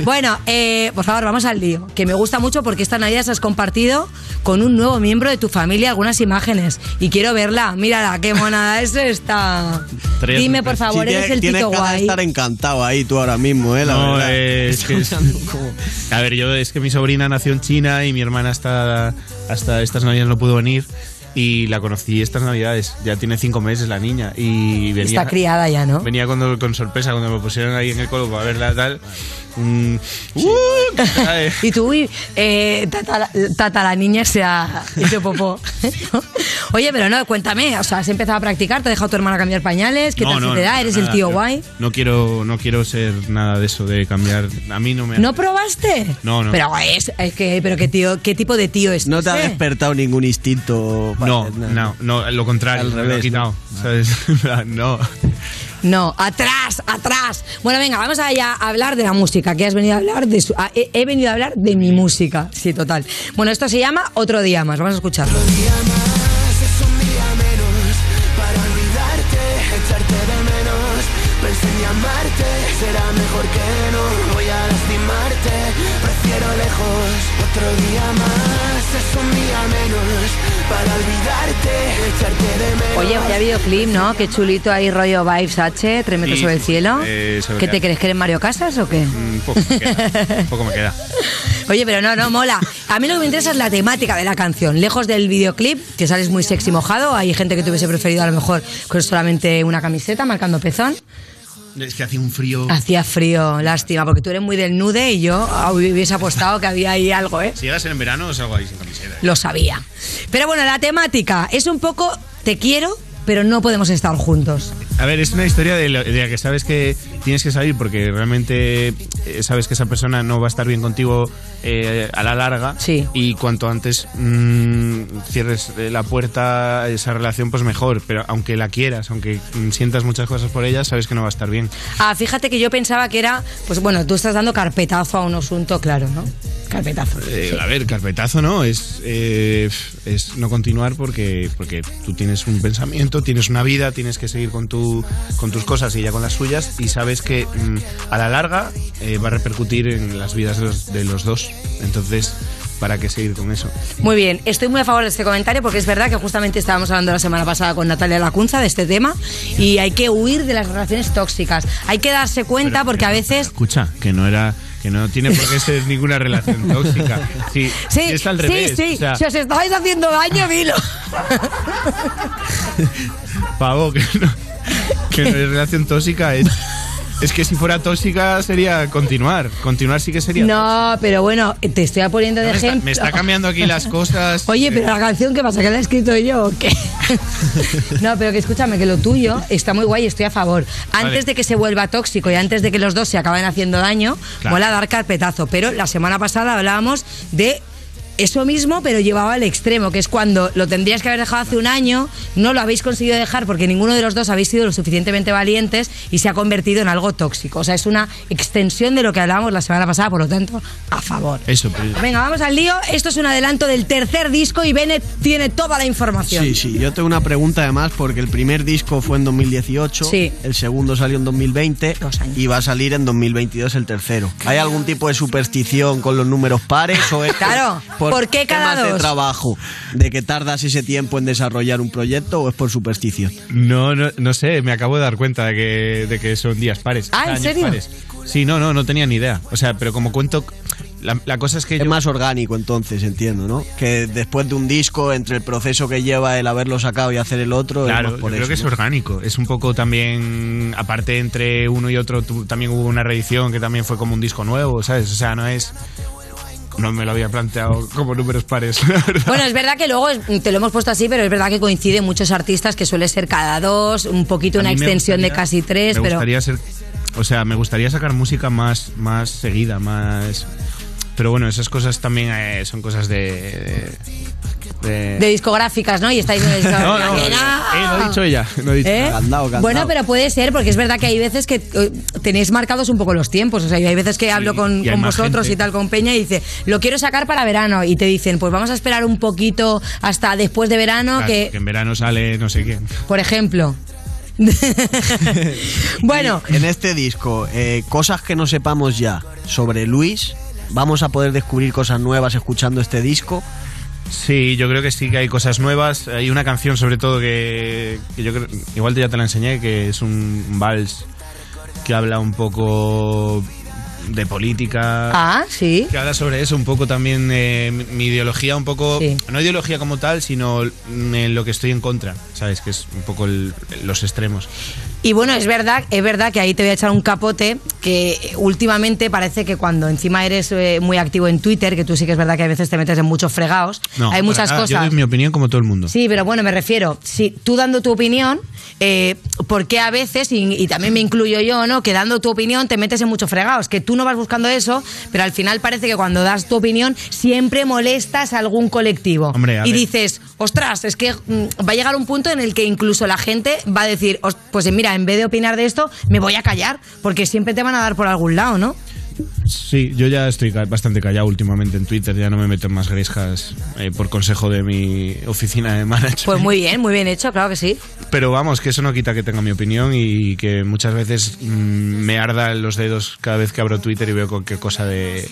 Speaker 4: Bueno, eh, por favor, vamos al lío. Que me gusta mucho porque esta Navidad has compartido con un nuevo miembro de tu familia algunas imágenes. Y quiero verla. Mírala, qué monada es esta. Dime, por favor,
Speaker 3: Sí,
Speaker 4: eres
Speaker 3: tienes-
Speaker 4: el
Speaker 3: tienes
Speaker 4: Tito
Speaker 3: cara de
Speaker 4: guay.
Speaker 3: estar encantado ahí tú ahora mismo, ¿eh? La
Speaker 15: no,
Speaker 3: verdad.
Speaker 15: eh, es que es- A ver, yo es que mi sobrina nació en China y mi hermana hasta, hasta estas navidades no pudo venir y la conocí estas navidades. Ya tiene cinco meses la niña y venía...
Speaker 4: Está criada ya, ¿no?
Speaker 15: Venía cuando, con sorpresa cuando me pusieron ahí en el colo para verla tal. Un- ¡Uh! Ay.
Speaker 4: Y tú, uy, eh, tata, tata, la niña se ha hecho popó. Oye, pero no, cuéntame, o sea, has empezado a practicar, te ha dejado tu hermana cambiar pañales, ¿qué
Speaker 15: No,
Speaker 4: tal
Speaker 15: no,
Speaker 4: se te
Speaker 15: no,
Speaker 4: da? ¿Eres el tío guay?
Speaker 15: No quiero, no quiero ser nada de eso de cambiar. A mí no me.
Speaker 4: ¿No probaste?
Speaker 15: No, no.
Speaker 4: Pero es, es que, pero qué tío, qué tipo de tío es.
Speaker 3: No te ha despertado ningún instinto. para
Speaker 15: No, no, no, lo contrario,
Speaker 3: Al
Speaker 15: me lo he
Speaker 3: revés,
Speaker 15: quitado. ¿sabes? no.
Speaker 4: No, atrás, atrás. Bueno, venga, vamos allá a hablar de la música, que has venido a hablar de su- ah, he, he venido a hablar de mi música, sí, total. Bueno, esto se llama Otro Día Más, vamos a escucharlo.
Speaker 16: es un día menos para olvidarte, echarte de menos. Pensé en llamarte, será mejor que no lastimarte. Prefiero lejos, otro día más es un día menos para olvidarte, echarte de menos.
Speaker 4: Oye, vaya videoclip, ¿no? Qué chulito ahí, rollo Vibes H, tres metros
Speaker 15: Sí,
Speaker 4: sobre el
Speaker 15: sí,
Speaker 4: cielo.
Speaker 15: eh,
Speaker 4: ¿Qué te crees que eres Mario Casas o qué?
Speaker 15: Un poco me queda. Un poco me queda.
Speaker 4: Oye, pero no, no, mola. A mí lo que me interesa es la temática de la canción. Lejos del videoclip, que sales muy sexy mojado, hay gente que te hubiese preferido a lo mejor con solamente una camiseta marcando pezón.
Speaker 15: Es que hacía un frío.
Speaker 4: Hacía frío, lástima, porque tú eres muy del nude y yo hubiese apostado que había ahí algo, ¿eh?
Speaker 15: Si llegas en verano, salgo ahí sin camiseta.
Speaker 4: Lo sabía. Pero bueno, la temática es un poco te quiero, pero no podemos estar juntos.
Speaker 15: A ver, es una historia de la que sabes que tienes que salir porque realmente eh, sabes que esa persona no va a estar bien contigo eh, a la larga. Y cuanto antes mm, cierres eh, la puerta a esa relación, pues mejor. Pero aunque la quieras, aunque mm, sientas muchas cosas por ella, sabes que no va a estar bien.
Speaker 4: Ah, fíjate que yo pensaba que era, pues bueno, tú estás dando carpetazo a un asunto, claro, ¿no? Carpetazo.
Speaker 15: Eh, A ver, carpetazo no, es, eh, es no continuar porque, porque tú tienes un pensamiento, tienes una vida, tienes que seguir con, tu, con tus cosas y ella con las suyas y sabes que mm, a la larga eh, va a repercutir en las vidas de los, de los dos. Entonces, ¿para qué seguir con eso?
Speaker 4: Muy bien, estoy muy a favor de este comentario porque es verdad que justamente estábamos hablando la semana pasada con Natalia Lacunza de este tema y hay que huir de las relaciones tóxicas. Hay que darse cuenta porque a veces...
Speaker 15: Escucha, que no era que no tiene por qué ser ninguna relación tóxica. Sí,
Speaker 4: Sí,
Speaker 15: es al
Speaker 4: sí,
Speaker 15: revés.
Speaker 4: sí,
Speaker 15: o sea,
Speaker 4: si os estáis haciendo daño, dilo.
Speaker 15: pavo, que no, que no es relación tóxica, es, es que si fuera tóxica sería continuar. Continuar sí que sería.
Speaker 4: No, pero bueno, te estoy poniendo de
Speaker 15: Me está,
Speaker 4: ejemplo.
Speaker 15: me está cambiando aquí las cosas.
Speaker 4: Oye, pero la canción, ¿qué pasa? ¿Que la he escrito yo o qué? no, pero que escúchame, que lo tuyo está muy guay, estoy a favor. Antes
Speaker 15: Vale.
Speaker 4: de que se vuelva tóxico y antes de que los dos se acaben haciendo daño,
Speaker 15: Claro.
Speaker 4: mola dar carpetazo. Pero la semana pasada hablábamos de eso mismo, pero llevado al extremo, que es cuando lo tendrías que haber dejado hace un año, no lo habéis conseguido dejar porque ninguno de los dos habéis sido lo suficientemente valientes y se ha convertido en algo tóxico. O sea, es una extensión de lo que hablábamos la semana pasada, por lo tanto, a favor.
Speaker 15: Eso,
Speaker 4: Venga, vamos al lío. Esto es un adelanto del tercer disco y Bennett tiene toda la información.
Speaker 3: Sí, sí, yo tengo una pregunta además porque el primer disco fue en 2018,
Speaker 4: Sí.
Speaker 3: el segundo salió en 2020 y va a salir en 2022 el tercero. ¿Hay algún tipo de superstición con los números pares o es por-
Speaker 4: Claro, ¿por qué cada
Speaker 3: temas de trabajo? ¿De que tardas ese tiempo en desarrollar un proyecto o es por superstición?
Speaker 15: No, no, no sé, me acabo de dar cuenta de que, de que son días pares.
Speaker 3: Ah, ¿en serio?
Speaker 15: pares. Sí, no, no, no tenía ni idea. O sea, pero como cuento. La, la cosa es que
Speaker 3: Es más orgánico entonces, entiendo, ¿no? Que después de un disco, entre el proceso que lleva el haberlo sacado y hacer el otro,
Speaker 15: Claro,
Speaker 3: más
Speaker 15: yo
Speaker 3: por
Speaker 15: creo
Speaker 3: eso,
Speaker 15: que es orgánico. Es un poco también, aparte entre uno y otro, también hubo una reedición que también fue como un disco nuevo, ¿sabes? O sea, no es... No me lo había planteado como números pares, la verdad.
Speaker 4: Bueno, es verdad que luego es- te lo hemos puesto así, pero es verdad que coinciden muchos artistas que suele ser cada dos, un poquito
Speaker 15: A
Speaker 4: una extensión de casi tres,
Speaker 15: me
Speaker 4: pero
Speaker 15: gustaría ser... O sea, me gustaría sacar música más, más seguida, más... Pero bueno, esas cosas también eh, son cosas de... de-
Speaker 4: de discográficas, ¿no? Y estáis en
Speaker 15: No, no,
Speaker 4: que
Speaker 15: eh, lo ha dicho ella. Lo ha dicho.
Speaker 4: ¿Eh? Bueno, pero puede ser, porque es verdad que hay veces que eh, tenéis marcados un poco los tiempos. O sea, hay veces que hablo con, con vosotros
Speaker 15: gente.
Speaker 4: y tal, con Peña, y dice, lo quiero sacar para verano. Y te dicen, pues vamos a esperar un poquito hasta después de verano,
Speaker 15: Claro,
Speaker 4: que,
Speaker 15: que en verano sale no sé quién.
Speaker 4: por ejemplo. bueno.
Speaker 3: En este disco, eh, cosas que no sepamos ya sobre Luis, vamos a poder descubrir cosas nuevas escuchando este disco.
Speaker 15: Sí, yo creo que sí que hay cosas nuevas. Hay una canción sobre todo que, que yo creo, igual ya te la enseñé, que es un vals que habla un poco de política.
Speaker 4: Ah, sí.
Speaker 15: Que habla sobre eso, un poco también eh, mi, mi ideología, un poco, no ideología como tal, sino en lo que estoy en contra, ¿sabes? Que es un poco el- los extremos.
Speaker 4: Y bueno, es verdad, es verdad que ahí te voy a echar un capote que últimamente parece que cuando encima eres eh, muy activo en Twitter, que tú sí que es verdad que a veces te metes en muchos fregados,
Speaker 15: No,
Speaker 4: hay muchas
Speaker 15: nada, Yo
Speaker 4: cosas.
Speaker 15: doy mi opinión como todo el mundo.
Speaker 4: Sí, pero bueno, me refiero, si tú dando tu opinión, eh, ¿por qué a veces, y, y también me incluyo yo, ¿no? Que dando tu opinión te metes en muchos fregados, que tú no vas buscando eso, pero al final parece que cuando das tu opinión siempre molestas a algún colectivo.
Speaker 15: Hombre, a
Speaker 4: y dices, ostras, es que mm, va a llegar un punto en el que incluso la gente va a decir, "Os- pues mira, en vez de opinar de esto, me voy a callar, porque siempre te van a dar por algún lado, ¿no?
Speaker 15: Sí, yo ya estoy bastante callado últimamente en Twitter, ya no me meto en más gresjas eh, por consejo de mi oficina de management.
Speaker 4: Pues muy bien, muy bien hecho, claro que sí.
Speaker 15: Pero vamos, que eso no quita que tenga mi opinión y que muchas veces mm, me ardan los dedos cada vez que abro Twitter y veo cualquier cosa de,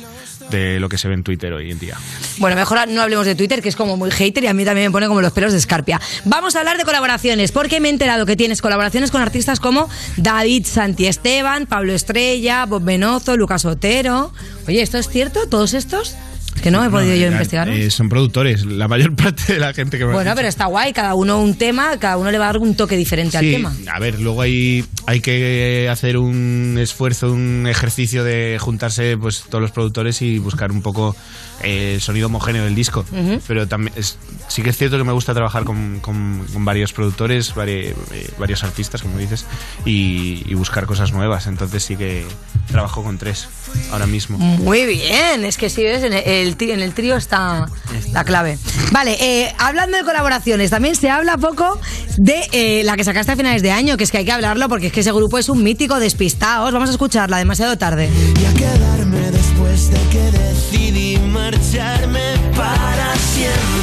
Speaker 15: de lo que se ve en Twitter hoy en día.
Speaker 4: Bueno, mejor no hablemos de Twitter, que es como muy hater y a mí también me pone como los pelos de escarpia. Vamos a hablar de colaboraciones, porque me he enterado que tienes colaboraciones con artistas como David Santiesteban, Pablo Estrella, Bob Benozo, Lucas Otero. Oye, ¿esto es cierto? ¿Todos estos? Que no he podido yo
Speaker 15: eh,
Speaker 4: investigar.
Speaker 15: eh, son productores, la mayor parte de la gente que me
Speaker 4: Bueno, pero está guay, cada uno un tema, cada uno le va a dar un toque diferente al tema.
Speaker 15: a ver, luego hay, hay que hacer un esfuerzo, un ejercicio de juntarse pues todos los productores y buscar un poco eh, el sonido homogéneo del disco. Pero también es- sí que es cierto que me gusta trabajar con, con- con varios productores, vari- eh, varios artistas, como dices, y, y buscar cosas nuevas. Entonces sí que trabajo con tres ahora mismo.
Speaker 4: Muy bien, es que sí, ves, en el, en el trío está la clave. Vale, eh, hablando de colaboraciones, también se habla poco de eh, la que sacaste a finales de año, que es que hay que hablarlo porque es que ese grupo es un mítico despistaos. Vamos a escucharla demasiado tarde.
Speaker 16: Y a quedarme después de que decidí marcharme para siempre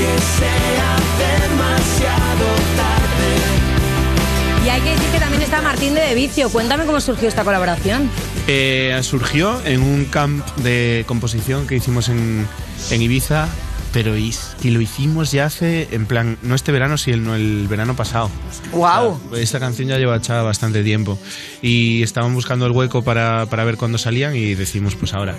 Speaker 16: que sea
Speaker 4: hay que decir que también está Martín de De Vicio. Cuéntame cómo surgió esta colaboración.
Speaker 15: Eh, surgió en un camp de composición que hicimos en, en Ibiza, pero is- que lo hicimos ya hace, en plan, no este verano, sino el verano pasado.
Speaker 4: ¡Wow!
Speaker 15: Esta canción ya lleva hecha bastante tiempo y estaban buscando el hueco para, para ver cuándo salían y decimos pues ahora.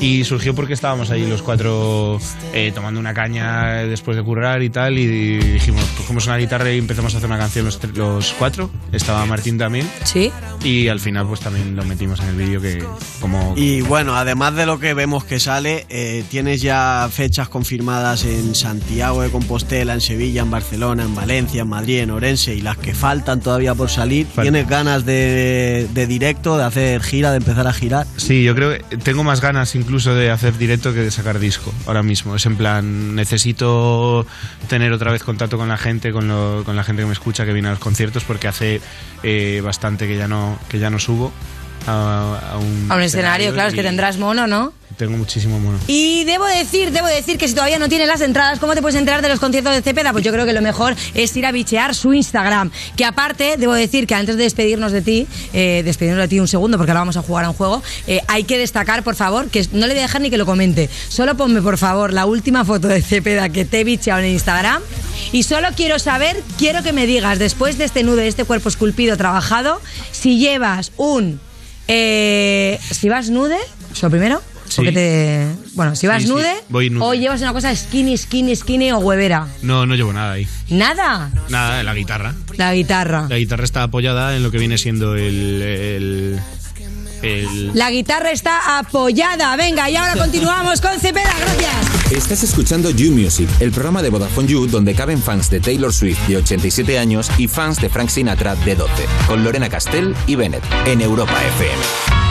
Speaker 15: Y surgió porque estábamos ahí los cuatro eh, tomando una caña después de currar y tal y dijimos, cogemos una guitarra y empezamos a hacer una canción los, los cuatro. Estaba Martín también.
Speaker 4: Sí.
Speaker 15: Y al final pues también lo metimos en el vídeo que como...
Speaker 3: Y bueno, además de lo que vemos que sale, eh, tienes ya fechas confirmadas en Santiago de Compostela, en Sevilla, en Barcelona, en Valencia, en Madrid, en Orense y las que faltan todavía por salir. ¿Tienes ganas de, de directo, de hacer gira, de empezar a girar?
Speaker 15: Sí, yo creo que tengo más ganas incluso de hacer directo que de sacar disco ahora mismo. Es en plan, necesito tener otra vez contacto con la gente, con, lo- con la gente que me escucha, que viene a los conciertos, porque hace eh, bastante que ya no, que ya no subo a, a un,
Speaker 4: A un escenario, claro, es que tendrás mono, ¿no?
Speaker 15: Tengo muchísimo mono.
Speaker 4: Y debo decir, debo decir que si todavía no tienes las entradas, ¿cómo te puedes enterar de los conciertos de Cepeda? Pues yo creo que lo mejor es ir a bichear su Instagram. Que aparte, debo decir que antes de despedirnos de ti, eh, despedirnos de ti un segundo, porque ahora vamos a jugar a un juego, eh, hay que destacar, por favor, que no le voy a dejar ni que lo comente. Solo ponme, por favor, la última foto de Cepeda que te he bicheado en Instagram. Y solo quiero saber, quiero que me digas, después de este nudo, de este cuerpo esculpido, trabajado, si llevas un... eh, si vas nude, eso primero.
Speaker 15: Sí.
Speaker 4: Porque te. Bueno, si vas
Speaker 15: Sí, sí,
Speaker 4: nude,
Speaker 15: voy nude.
Speaker 4: o llevas una cosa skinny, skinny, skinny o huevera.
Speaker 15: No, no llevo nada ahí.
Speaker 4: Nada.
Speaker 15: Nada, la guitarra.
Speaker 4: La guitarra.
Speaker 15: La guitarra está apoyada en lo que viene siendo el... el, el-
Speaker 4: La guitarra está apoyada. Venga, y ahora continuamos con Cepeda. Gracias.
Speaker 10: Estás escuchando You Music, el programa de Vodafone You donde caben fans de Taylor Swift de 87 años y fans de Frank Sinatra de 12, con Lorena Castell y Bennett en Europa FM.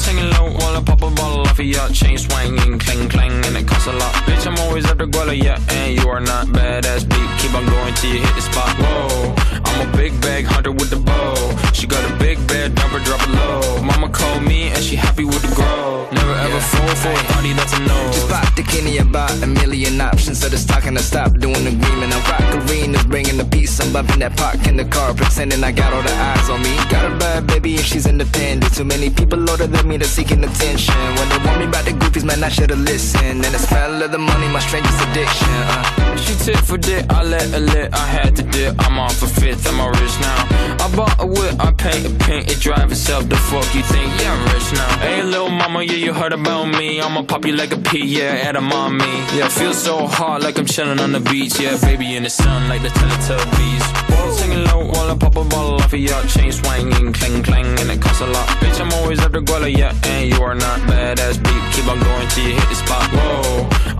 Speaker 17: Balls hanging low while I pop a bottle off of ya. Chain swinging, clang clang, and it costs a lot. Bitch, I'm always at the Guala, yeah, and you are not badass beat. Keep on going till you hit the spot. Whoa, I'm a big bag hunter with the bow. She got a big bed, number drop it low. Mama called me and she happy with the grow. Never ever fall for a honey that's a no.
Speaker 18: Just pop the Kenny about a million options. So just talking to stop doing the agreement. I'm rock the arenas, bringing the peace. I'm bumping that park in the car, pretending I got all the eyes on me. Got a bad baby and she's independent. Too many people older than me that's seeking attention. When they want me about the goofies, man, I should've listened. And the smell of the money, my strangest addiction. Uh.
Speaker 17: She tit for dick, I let her lit, I had to dip. I'm off a fifth, I'm a rich now. I bought a whip, I paint a paint, it drive itself. The fuck you think? Yeah, I'm rich now. Hey, little mama, yeah, you heard about me. I'ma pop you like a pea, yeah, at a mommy. Yeah, feel so hot like I'm chilling on the beach. Yeah, baby in the sun like the Teletubbies. Balls singing low while I pop a bottle off of ya. Chain swinging, clang clang, and it costs a lot. Bitch, I'm always at the Guala, yeah, and you are not badass beat. Keep on going till you hit the spot. Whoa,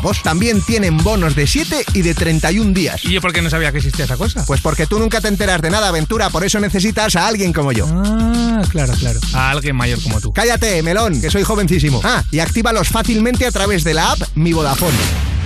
Speaker 2: También tienen bonos de 7 y de 31 días.
Speaker 19: ¿Y yo por qué no sabía que existía esa cosa?
Speaker 2: Pues porque tú nunca te enteras de nada, aventura, por eso necesitas a alguien como yo.
Speaker 19: Ah, claro, claro. A alguien mayor como tú.
Speaker 2: Cállate, melón, que soy jovencísimo. Ah, y actívalos fácilmente a través de la app Mi Vodafone.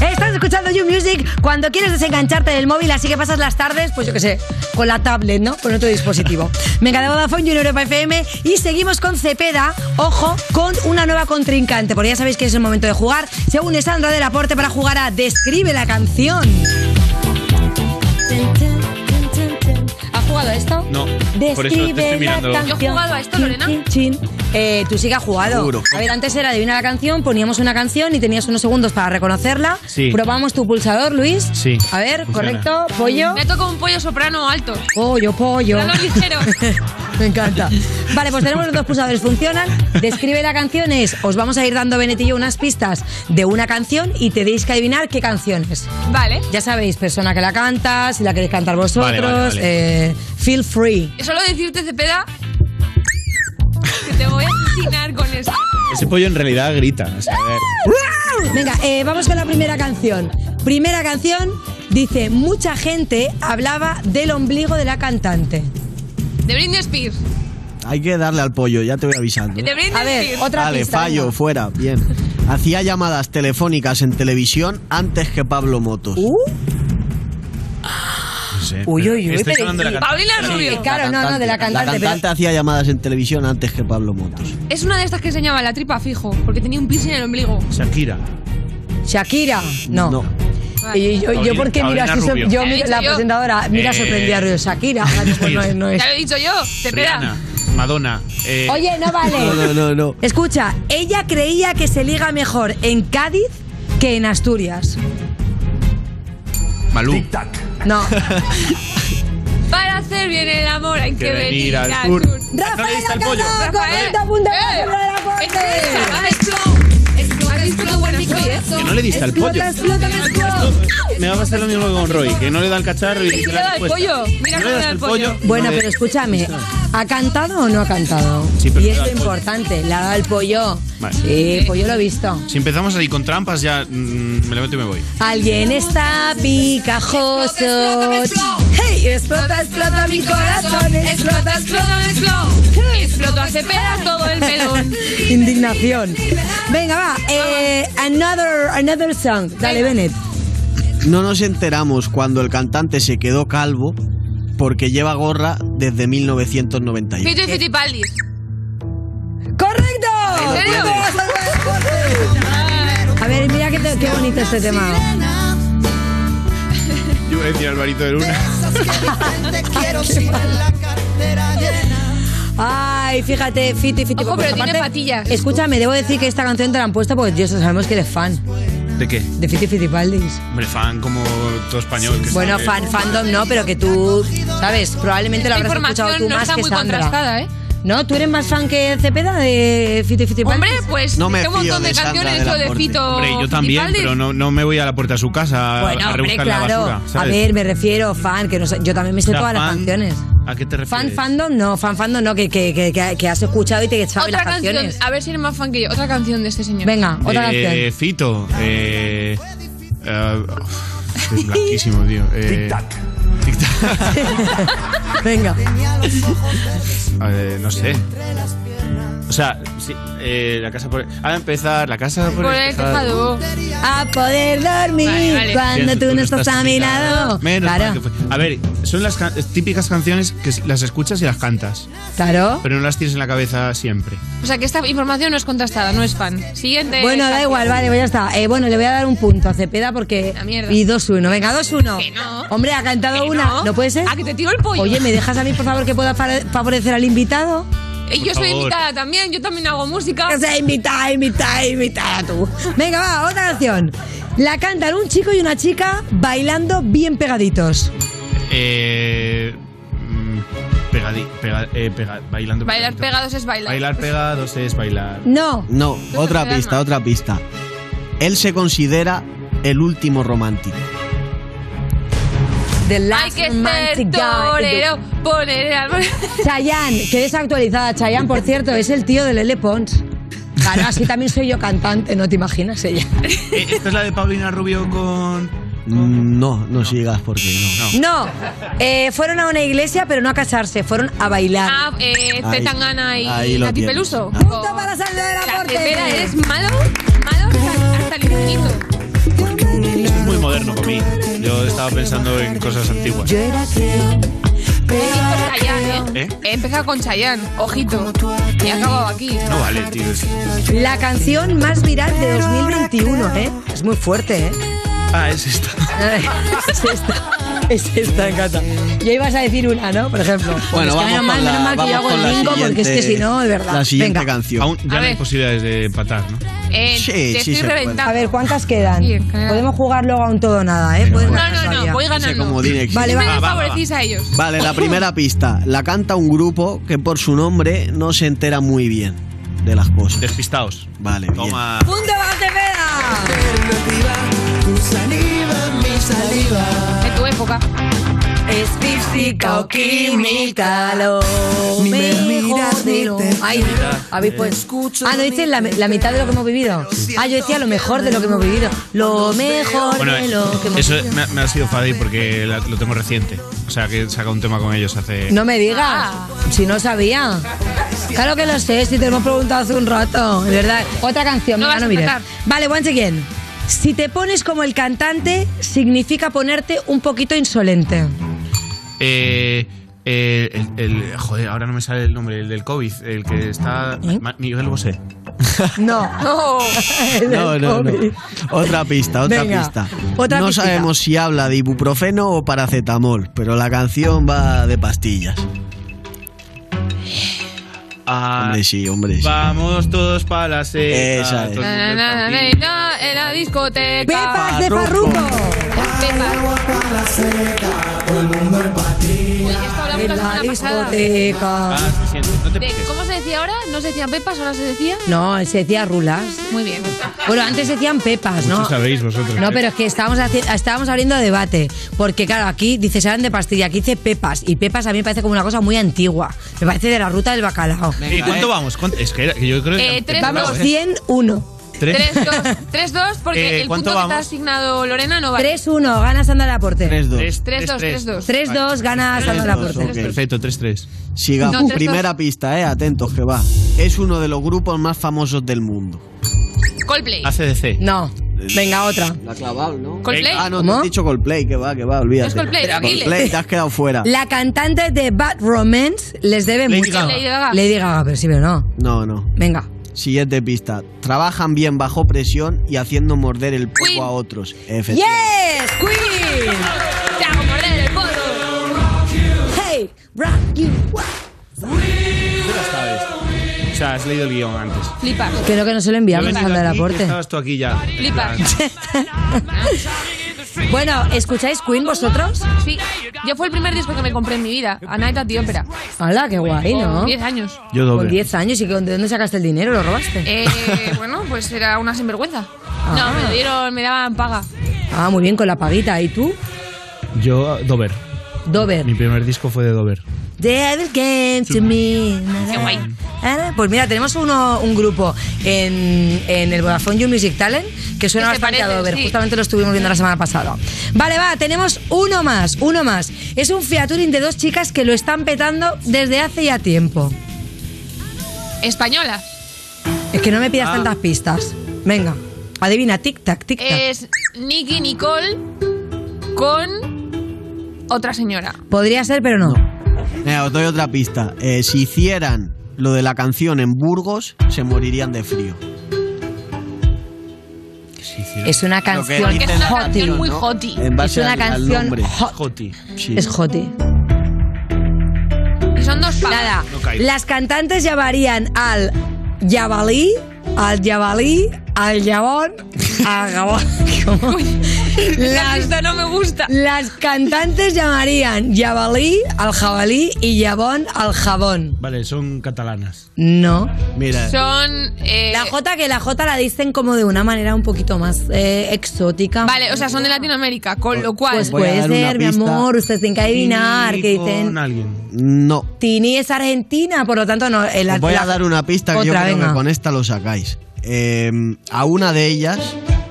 Speaker 4: Estás escuchando You Music cuando quieres desengancharte del móvil, así que pasas las tardes, pues yo qué sé, con la tablet, ¿no? Con otro dispositivo. Venga, de Vodafone You en Europa FM y seguimos con Cepeda, ojo, con una nueva contrincante, porque ya sabéis que es el momento de jugar, según Sandra del Aporte, para jugar a Describe la canción. ¿Has jugado a esto?
Speaker 15: No, por eso te estoy
Speaker 4: Describe la canción.
Speaker 5: Yo he jugado a esto,
Speaker 4: Chin,
Speaker 5: Lorena.
Speaker 4: chin, chin. Eh, tú sí que has jugado.
Speaker 15: Seguro.
Speaker 4: A ver, antes era adivina la canción, poníamos una canción y tenías unos segundos para reconocerla.
Speaker 15: Sí.
Speaker 4: Probamos tu pulsador, Luis.
Speaker 15: Sí,
Speaker 4: A ver,
Speaker 15: funciona.
Speaker 4: correcto. Pollo.
Speaker 5: Me toca un pollo soprano alto.
Speaker 4: Pollo, pollo.
Speaker 5: Ligero.
Speaker 4: Me encanta. Vale, pues tenemos los dos pulsadores, funcionan. Describe la canción es, os vamos a ir dando Benetillo unas pistas de una canción y tenéis que adivinar qué canción es.
Speaker 5: Vale.
Speaker 4: Ya sabéis, persona que la canta, si la queréis cantar vosotros.
Speaker 15: Vale, vale, vale.
Speaker 4: eh, feel free.
Speaker 5: Solo decirte, Cepeda, que te voy a asesinar con esto.
Speaker 15: Ese pollo en realidad grita. o sea, a ver.
Speaker 4: Venga, eh, vamos con la primera canción. Primera canción dice, mucha gente hablaba del ombligo de la cantante.
Speaker 5: De Britney Spears.
Speaker 3: Hay que darle al pollo, ya te voy avisando.
Speaker 5: De Britney
Speaker 4: A ver,
Speaker 5: Spears.
Speaker 4: otra
Speaker 3: Vale,
Speaker 4: pista.
Speaker 3: fallo,
Speaker 4: venga.
Speaker 3: fuera, bien. Hacía llamadas telefónicas en televisión antes que Pablo Motos.
Speaker 4: Uh, Uy, uy, uy, pero-
Speaker 15: hablando de la cantante.
Speaker 5: Paulina Rubio.
Speaker 4: Sí, claro, no, no, de la cantante.
Speaker 3: La
Speaker 4: pero-
Speaker 3: cantante hacía llamadas en televisión antes que Pablo Motos.
Speaker 5: Es una de estas que enseñaba la tripa fijo, porque tenía un piercing en el ombligo.
Speaker 15: Shakira.
Speaker 4: Shakira, no.
Speaker 3: No.
Speaker 4: Y yo, yo,
Speaker 15: Paulina-
Speaker 4: ¿por qué mira
Speaker 15: Paulina
Speaker 4: así? so-. Yo, la
Speaker 5: yo.
Speaker 4: presentadora, mira
Speaker 15: Eh,
Speaker 4: sorprendida a Shakira. Pues no, es- no es.
Speaker 5: Ya lo he dicho yo.
Speaker 15: Rihanna. Madonna. eh,
Speaker 4: Oye, no vale.
Speaker 3: No, no, no, no.
Speaker 4: Escucha, ella creía que se liga mejor en Cádiz que en Asturias.
Speaker 15: Malú.
Speaker 4: No.
Speaker 5: Para hacer bien el amor hay que,
Speaker 15: Que venir al
Speaker 5: al
Speaker 15: sur.
Speaker 5: sur.
Speaker 4: Rafael
Speaker 15: diste el pollo?
Speaker 4: Alcázar,
Speaker 5: Rafael.
Speaker 4: 40 puntos para la
Speaker 5: ¿Qué
Speaker 4: corte.
Speaker 5: es eso? ¿Has visto qué buena soy, eh?
Speaker 15: Que no le diste al pollo.
Speaker 4: Explota, explota, explota.
Speaker 15: Me va a pasar lo mismo que con Roy, que no le da el cacharro y
Speaker 5: le
Speaker 15: la
Speaker 5: da el pollo. Mira
Speaker 15: ¿No le
Speaker 5: da
Speaker 15: el
Speaker 5: el
Speaker 15: pollo?
Speaker 4: Bueno, pero escúchame, ¿ha cantado o no ha cantado?
Speaker 15: Sí, pero
Speaker 4: y
Speaker 15: da pollo.
Speaker 4: importante, ¿le ha dado el pollo?
Speaker 15: Vale.
Speaker 4: Sí, pollo lo he visto.
Speaker 15: Si empezamos ahí con trampas, ya mm, me lo meto y me voy.
Speaker 4: Alguien está picajoso. ¡Hey! Explota, explota mi corazón.
Speaker 5: Explota, explota, explota. Explota, Cepeda todo el melón.
Speaker 4: Indignación. Venga, va. Eh, another, another song. Dale, Bennett.
Speaker 3: No nos enteramos cuando el cantante se quedó calvo porque lleva gorra desde 1991.
Speaker 5: Fito y Fitipaldis.
Speaker 4: ¡Correcto!
Speaker 5: ¿En serio?
Speaker 4: A ver, mira qué, te- qué bonito este tema.
Speaker 15: Yo iba a decir Alvarito de Luna.
Speaker 4: Ay, fíjate, Fiti, Fiti.
Speaker 5: Ojo,
Speaker 4: pues
Speaker 5: pero tiene patillas.
Speaker 4: Escúchame, debo decir que esta canción te la han puesto porque yo sabemos que eres fan
Speaker 15: ¿De qué?
Speaker 4: de Fiti Fitipaldis.
Speaker 15: Hombre, fan como todo español. que
Speaker 4: Bueno,
Speaker 15: sabe.
Speaker 4: fan, fandom no, pero que tú, ¿sabes? Probablemente lo habrás escuchado
Speaker 5: información
Speaker 4: tú
Speaker 5: no
Speaker 4: más
Speaker 5: está
Speaker 4: que
Speaker 5: muy
Speaker 4: Sandra.
Speaker 5: contrastada, ¿eh?
Speaker 4: ¿No? ¿Tú eres más fan que Cepeda de Fiti Fitipaldis?
Speaker 5: Hombre, pues
Speaker 3: No me
Speaker 5: un montón de,
Speaker 3: de
Speaker 5: canciones de
Speaker 3: Aporte.
Speaker 5: Fito.
Speaker 15: Hombre, yo también,
Speaker 5: Fitipaldis.
Speaker 15: pero no, no me voy a la puerta de su casa a-
Speaker 4: Bueno,
Speaker 15: a
Speaker 4: hombre,
Speaker 15: rebuscar la
Speaker 4: claro.
Speaker 15: basura.
Speaker 4: a
Speaker 15: ¿sabes?
Speaker 4: ver, me refiero, fan, que no sé- yo también me sé
Speaker 15: sea,
Speaker 4: todas las
Speaker 15: fan-
Speaker 4: canciones.
Speaker 15: ¿A qué te refieres?
Speaker 4: Fan fandom no, fan fandom no, que, que, que, que- has escuchado y te sabes
Speaker 5: Otra
Speaker 4: las
Speaker 5: canción,
Speaker 4: canciones.
Speaker 5: a ver si eres más fan que yo. Otra canción de este señor.
Speaker 4: Venga, otra
Speaker 15: Eh,
Speaker 4: canción.
Speaker 15: Fito. Eh, eh, uf, es blanquísimo, tío. Eh,
Speaker 4: Venga.
Speaker 15: eh, no sé. O sea, sí, eh, la casa por... A empezar, la casa por,
Speaker 5: Por el tejado.
Speaker 4: A poder dormir
Speaker 5: Vale, vale.
Speaker 4: cuando tú no estás a mi lado.
Speaker 15: Menos mal
Speaker 4: Claro,
Speaker 15: que fue. A ver, son las can- típicas canciones que las escuchas y las cantas,
Speaker 4: claro.
Speaker 15: pero no las tienes en la cabeza siempre.
Speaker 5: O sea que esta información no es contrastada, no es fan. Siguiente.
Speaker 4: Bueno, da igual, vale, pues ya está. Eh, bueno, le voy a dar un punto a Cepeda porque.
Speaker 5: La mierda.
Speaker 4: Y 2-1. Venga, 2-1.
Speaker 5: Que no.
Speaker 4: Hombre, ha cantado
Speaker 5: Que
Speaker 4: una.
Speaker 5: no.
Speaker 4: No. puede ser?
Speaker 5: A que te tiro el pollo.
Speaker 4: Oye, ¿me dejas a mí, por favor, que pueda fa- favorecer al invitado?
Speaker 5: Eh, yo soy invitada también, yo también hago música.
Speaker 4: Que sea invitada, invitada, invitada tú. Venga, va, otra canción. La cantan un chico y una chica bailando bien pegaditos.
Speaker 15: Eh, mm, pegadi- pega- eh, pega- bailando.
Speaker 5: Bailar
Speaker 15: pegadito.
Speaker 5: pegados es bailar.
Speaker 15: Bailar pegados es bailar.
Speaker 4: No.
Speaker 3: No, otra pista, otra pista. Él se considera el último romántico.
Speaker 4: The
Speaker 5: Hay
Speaker 4: last
Speaker 5: que ser torero, poner al...
Speaker 4: Chayanne, que desactualizada. Chayanne, por cierto, es el tío de Lele Pons. Claro, así también soy yo cantante, ¿no te imaginas ella?
Speaker 15: Eh, ¿Esta es la de Paulina Rubio con...?
Speaker 3: Mm, No, no sigas porque no.
Speaker 4: No, eh, fueron a una iglesia, pero no a casarse, fueron a bailar.
Speaker 5: Ah, eh,
Speaker 3: Ahí.
Speaker 5: Zetangana y
Speaker 3: Ahí
Speaker 5: Nati. Peluso.
Speaker 3: Ah.
Speaker 4: Punto para salir de la
Speaker 5: cepera, eres malo, malo hasta, hasta el infinito.
Speaker 15: Moderno para mí. Yo estaba pensando en cosas antiguas.
Speaker 4: Yo era
Speaker 5: Chayanne, ¿eh?
Speaker 15: ¿Eh?
Speaker 5: He empezado con Chayanne, ojito. Y he acabado aquí.
Speaker 15: No vale, tío. es-
Speaker 4: La canción más viral de 2021, ¿eh? Es muy fuerte, ¿eh?
Speaker 15: Ah, es esta.
Speaker 4: es esta. Es esta, me encanta. Ya ibas a decir una, ¿no? Por ejemplo.
Speaker 3: Bueno,
Speaker 4: es que
Speaker 3: vamos
Speaker 4: menos mal, menos mal que yo hago el bingo porque es que si no, de verdad.
Speaker 3: La siguiente
Speaker 4: Venga.
Speaker 3: canción.
Speaker 15: Aún ya
Speaker 5: A
Speaker 15: no hay posibilidades de empatar, ¿no?
Speaker 5: Eh,
Speaker 3: Sí,
Speaker 5: te
Speaker 3: sí
Speaker 5: estoy
Speaker 3: se
Speaker 5: reventando.
Speaker 4: A ver, ¿cuántas quedan?
Speaker 5: Sí, en.
Speaker 4: Podemos jugar luego a un todo o nada, ¿eh?
Speaker 5: No, no, no, voy ganando.
Speaker 4: Vale,
Speaker 5: Siempre
Speaker 4: va,
Speaker 15: va, va,
Speaker 5: favorecís a ellos.
Speaker 3: Vale, la primera pista. La canta un grupo que por su nombre no se entera muy bien de las cosas.
Speaker 15: Despistaos.
Speaker 3: Vale, bien.
Speaker 15: Toma.
Speaker 4: ¡Punto para Cepeda!
Speaker 16: Tu saliva, mi saliva.
Speaker 5: De tu época.
Speaker 4: Es física o química, lo
Speaker 16: Ni me
Speaker 4: mejor
Speaker 16: miras
Speaker 4: de
Speaker 16: ni
Speaker 4: lo...
Speaker 16: te
Speaker 4: Ay, habéis pues... Ah, ¿no dices la, la mitad de lo que hemos vivido? Ah, yo decía lo mejor de lo que hemos vivido. Lo mejor
Speaker 15: Bueno,
Speaker 4: de lo que hemos
Speaker 15: eso
Speaker 4: vivido.
Speaker 15: me, me ha sido fácil porque la- lo tengo reciente. O sea, que saca un tema con ellos hace...
Speaker 4: No me digas,
Speaker 5: Ah.
Speaker 4: si no sabía. Claro que lo sé, si te hemos preguntado hace un rato. De verdad. Otra canción,
Speaker 5: No vas
Speaker 4: no
Speaker 5: a
Speaker 4: mires. Vale, once again. Si te pones como el cantante, significa ponerte un poquito insolente.
Speaker 15: Eh, eh, el, el- joder, ahora no me sale el nombre, el del COVID, el que está...
Speaker 4: ¿Eh?
Speaker 15: Miguel Bosé.
Speaker 4: No.
Speaker 3: No, no, no. Otra pista, otra
Speaker 4: Venga,
Speaker 3: pista.
Speaker 4: otra
Speaker 3: no
Speaker 4: pistita.
Speaker 3: sabemos si habla de ibuprofeno o paracetamol, pero la canción va de pastillas.
Speaker 15: Ah,
Speaker 3: Hombre, sí, hombre, sí.
Speaker 15: Vamos todos para la seca.
Speaker 3: Esa es.
Speaker 15: todo el
Speaker 5: Na,
Speaker 15: mundo
Speaker 5: na, na,
Speaker 15: en
Speaker 5: na, na, en la discoteca.
Speaker 4: ¡Pepas de
Speaker 3: Farruko
Speaker 5: la
Speaker 4: discoteca.
Speaker 5: ¿Cómo se decía ahora? ¿No se decían pepas? ¿Ahora se decía?
Speaker 4: No, se decía rulas.
Speaker 5: Muy bien.
Speaker 4: Bueno, antes se decían pepas, ¿no?
Speaker 15: Mucho sabéis vosotros.
Speaker 4: No, pero es que estábamos, estábamos abriendo debate. Porque, claro, aquí dice serán de pastilla, aquí dice pepas. Y pepas a mí me parece como una cosa muy antigua. Me parece de la ruta del bacalao.
Speaker 15: Venga, ¿Y cuánto
Speaker 3: eh?
Speaker 15: vamos? ¿Cuánto? Es que yo creo que.
Speaker 5: Eh,
Speaker 15: ¿eh?
Speaker 4: vamos,
Speaker 15: 101.
Speaker 5: 3-2, 3-2, porque
Speaker 15: Eh,
Speaker 5: el
Speaker 15: ¿cuánto
Speaker 5: punto que te ha asignado Lorena no vale.
Speaker 4: 3-1, gana Sandra Laporte.
Speaker 3: 3-2.
Speaker 15: Tres,
Speaker 5: 3-2,
Speaker 15: tres,
Speaker 5: 3-2.
Speaker 4: 3-2, gana Sandra Laporte.
Speaker 15: Perfecto, 3-3.
Speaker 3: Sigamos.
Speaker 5: No, tres,
Speaker 3: Primera
Speaker 5: dos.
Speaker 3: pista, eh, atentos que va. Es uno de los grupos más famosos del mundo.
Speaker 5: Coldplay.
Speaker 15: ACDC.
Speaker 4: No, venga, otra.
Speaker 3: La clavado, ¿no?
Speaker 5: Coldplay.
Speaker 3: Ah, no,
Speaker 4: ¿Cómo?
Speaker 3: te has dicho Coldplay, que va, que va, olvídate.
Speaker 5: Es Coldplay.
Speaker 3: Coldplay, te has quedado fuera.
Speaker 4: La cantante de Bad Romance les debe
Speaker 15: Lady
Speaker 4: mucho.
Speaker 15: Gaga.
Speaker 5: Lady Gaga.
Speaker 4: Lady Gaga, pero sí, pero no.
Speaker 3: No, no.
Speaker 4: Venga.
Speaker 3: Siguiente pista. Trabajan bien bajo presión y haciendo morder el
Speaker 5: Queen.
Speaker 3: polvo a otros. Efectivamente.
Speaker 4: ¡Yes! ¡Queen!
Speaker 5: Te hago morder el polvo.
Speaker 4: ¡Hey! Rock you!
Speaker 15: Tú la sabes. O sea, has leído el guion antes.
Speaker 5: Flipa.
Speaker 4: Creo que no se lo enviamos a
Speaker 15: venido
Speaker 4: Sandra
Speaker 15: aquí y
Speaker 4: Laporte.
Speaker 15: Estabas tú aquí ya.
Speaker 5: Flipa.
Speaker 4: Bueno, ¿escucháis Queen vosotros?
Speaker 5: Sí, yo fue el primer disco que me compré en mi vida, A Night at the Opera.
Speaker 4: ¡Hala, qué guay, ¿no?
Speaker 5: Con 10 años.
Speaker 15: Yo
Speaker 4: Con
Speaker 15: doble.
Speaker 4: 10 años y que, ¿de dónde sacaste el dinero? ¿Lo robaste?
Speaker 5: Eh, bueno, pues era una sinvergüenza. No, me lo dieron, me daban paga.
Speaker 4: Ah, muy bien, con la paguita. ¿Y tú?
Speaker 15: Yo, Dover.
Speaker 4: Dover.
Speaker 15: Mi primer disco fue de Dover.
Speaker 4: Devil came to me.
Speaker 5: Qué guay.
Speaker 4: Pues mira, tenemos uno, un grupo en, en el Vodafone You Music Talent que suena bastante a
Speaker 5: parece,
Speaker 4: Dover.
Speaker 5: sí.
Speaker 4: Justamente lo estuvimos viendo la semana pasada. Vale, va, tenemos uno más, uno más. Es un featuring de dos chicas que lo están petando desde hace ya tiempo.
Speaker 5: Española.
Speaker 4: Es que no me pidas
Speaker 5: Ah.
Speaker 4: tantas pistas. Venga, adivina, tic-tac, tic-tac.
Speaker 5: Es Nicky Nicole con otra señora.
Speaker 4: Podría ser, pero no.
Speaker 3: Mira, os doy otra pista. Eh, si hicieran lo de la canción en Burgos, se morirían de frío.
Speaker 4: Es una canción
Speaker 5: Es una
Speaker 4: hoti.
Speaker 5: canción muy hoti.
Speaker 4: Es una canción
Speaker 3: nombre.
Speaker 4: hot.
Speaker 15: Joti.
Speaker 3: Sí.
Speaker 4: Es hoti.
Speaker 5: Y son dos pagas.
Speaker 4: Nada,
Speaker 15: No
Speaker 4: las cantantes llamarían al jabalí, al jabalí, al jabón, al jabón. Las,
Speaker 5: no me gusta.
Speaker 4: las cantantes llamarían jabalí al jabalí y jabón al jabón.
Speaker 15: Vale, son catalanas.
Speaker 4: No.
Speaker 3: Mira,
Speaker 5: Son. eh,
Speaker 4: La J que la J la dicen como de una manera un poquito más eh, exótica.
Speaker 5: Vale, o sea, son de Latinoamérica, con lo cual.
Speaker 4: Pues puede ser, mi amor, ustedes tienen que adivinar, que
Speaker 15: Con
Speaker 4: dicen...
Speaker 15: alguien.
Speaker 3: no.
Speaker 4: Tini es argentina, por lo tanto no. el-
Speaker 3: voy
Speaker 4: la-
Speaker 3: a dar una pista que yo creo
Speaker 4: venga.
Speaker 3: que con esta lo sacáis. Eh, a una de ellas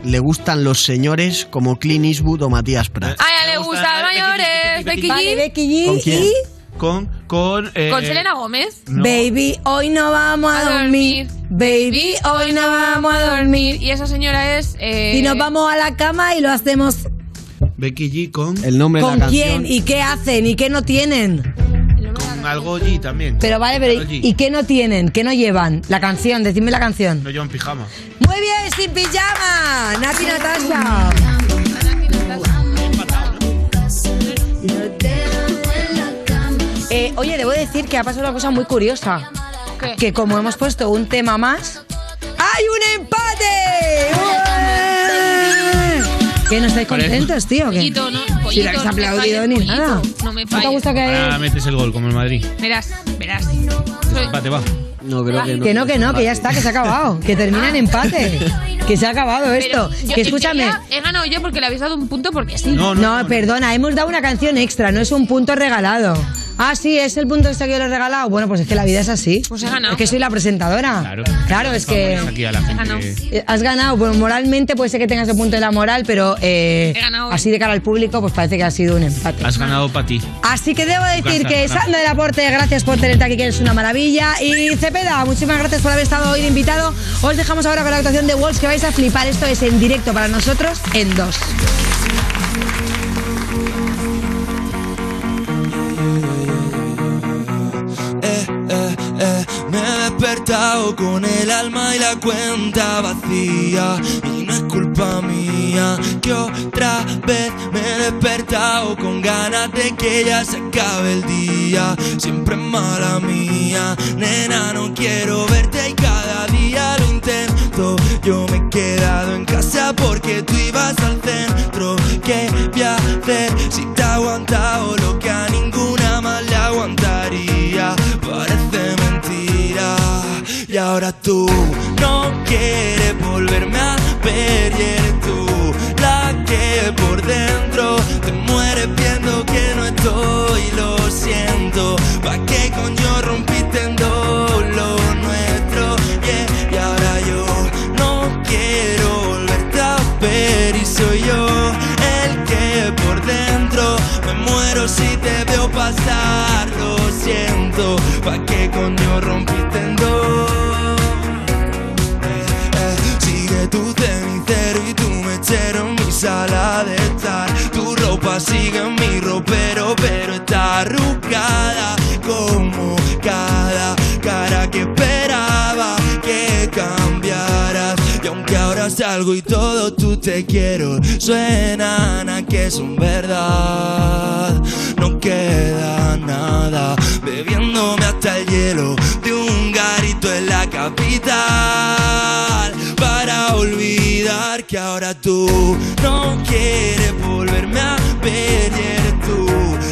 Speaker 3: le gustan los señores como Clint Eastwood o Matías Prats.
Speaker 5: A ella le gustan mayores, Becky
Speaker 4: Vale,
Speaker 5: G.
Speaker 4: Becky G
Speaker 3: ¿Con quién?
Speaker 4: y
Speaker 15: Con, con, eh,
Speaker 5: Con Selena Gómez.
Speaker 15: no.
Speaker 4: Baby, hoy no vamos a
Speaker 5: A
Speaker 4: dormir.
Speaker 5: dormir.
Speaker 4: Baby, hoy no vamos a dormir.
Speaker 5: Y esa señora es. eh,
Speaker 4: Y nos vamos a la cama y lo hacemos.
Speaker 15: Becky G con,
Speaker 3: El nombre de
Speaker 4: ¿Con
Speaker 3: la canción.
Speaker 4: quién? ¿Y qué hacen? ¿Y qué no tienen?
Speaker 15: Con algo G también.
Speaker 4: Pero vale, pero ¿y, y qué no tienen? ¿Qué no llevan? La canción, decidme la canción.
Speaker 15: No llevan pijama.
Speaker 4: Muy bien, sin pijama. Nati Natasha. Eh, oye, debo decir que ha pasado una cosa muy curiosa.
Speaker 5: ¿Qué?
Speaker 4: Que como hemos puesto un tema más, ¡hay un empate! ¿Qué no estáis contentos, tío? ¿Qué?
Speaker 5: Pollito, ¿no?
Speaker 4: Si
Speaker 5: Pollito,
Speaker 4: no habéis aplaudido
Speaker 5: falles,
Speaker 4: ni
Speaker 5: pollito.
Speaker 4: nada.
Speaker 5: No me
Speaker 4: ¿No te
Speaker 5: falles.
Speaker 4: gusta que.?
Speaker 15: Ahora metes el gol como el Madrid.
Speaker 5: Verás, verás. Soy-
Speaker 15: Empate, va.
Speaker 3: No, creo que no.
Speaker 4: Que no, que no, que ya está, que se ha acabado. Que termina en empate. Que se ha acabado
Speaker 5: Pero
Speaker 4: esto.
Speaker 5: yo-
Speaker 4: Que escúchame.
Speaker 5: He ganado yo porque le habéis dado un punto porque sí.
Speaker 15: No, no,
Speaker 4: No,
Speaker 15: no.
Speaker 4: perdona, hemos dado una canción extra, no es un punto regalado. Ah, sí, es el punto extra que yo le he regalado. Bueno, pues es que la vida es así.
Speaker 5: Pues he ganado.
Speaker 4: Es que soy la presentadora.
Speaker 15: Claro.
Speaker 4: Claro, es que.
Speaker 15: Aquí a la gente.
Speaker 5: ganado.
Speaker 4: eh, Has ganado, bueno, moralmente puede ser que tengas el punto de la moral, pero eh,
Speaker 5: He ganado.
Speaker 4: así de cara al público, pues parece que ha sido un empate.
Speaker 15: Has ganado para ti.
Speaker 4: Así que debo decir que. Sandra del Aporte, gracias por tenerte aquí, que eres una maravilla. Y Cepeda, muchísimas gracias por haber estado hoy de invitado. Os dejamos ahora con la actuación de Walls, que vais a flipar. Esto es en directo para nosotros en dos.
Speaker 16: eh, eh, eh. Me he despertado con el alma y la cuenta vacía Y culpa mía que otra vez me he despertado con ganas de que ya se acabe el día. Siempre es mala mía, nena no quiero verte y cada día lo intento. Yo me he quedado en casa porque tú ibas al centro. ¿Qué voy a si te he aguantado lo que a ninguna más le aguantaría? Parece y ahora tú no quieres volverme a ver y eres tú la que por dentro te mueres viendo que no estoy. Lo siento pa' qué coño rompiste en dos lo nuestro yeah, y ahora yo no quiero volverte a ver y soy yo me muero si te veo pasar. Lo siento pa' qué coño rompiste en dos eh, Sigue tu cenicero y tu mechero en mi sala de estar. Tu ropa sigue en mi ropero pero está arrugada Como cada cara que esperaba que cambiaras. Y aunque ahora salgo y todo tú te quiero Suenan a que son verdad. No queda nada Bebiéndome hasta el hielo de un garito en la capital. Para olvidar que ahora tú no quieres volverme a ver eres tú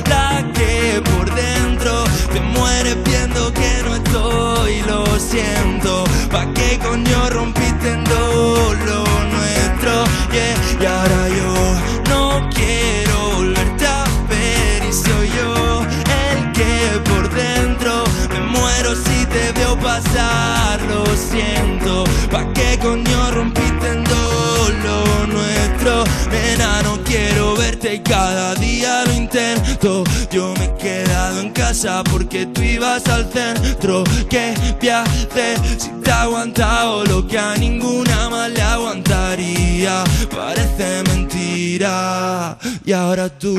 Speaker 16: la que por dentro te mueres viendo que no estoy. Lo siento pa qué coño rompiste en dos nuestro yeah. y ahora siento. ¿Pa' qué coño rompiste en dos lo nuestro? Nena, no quiero verte y cada día lo intento. Yo casa porque tú ibas al centro. ¿Qué viaje si te ha aguantado lo que a ninguna más le aguantaría? Parece mentira. Y ahora tú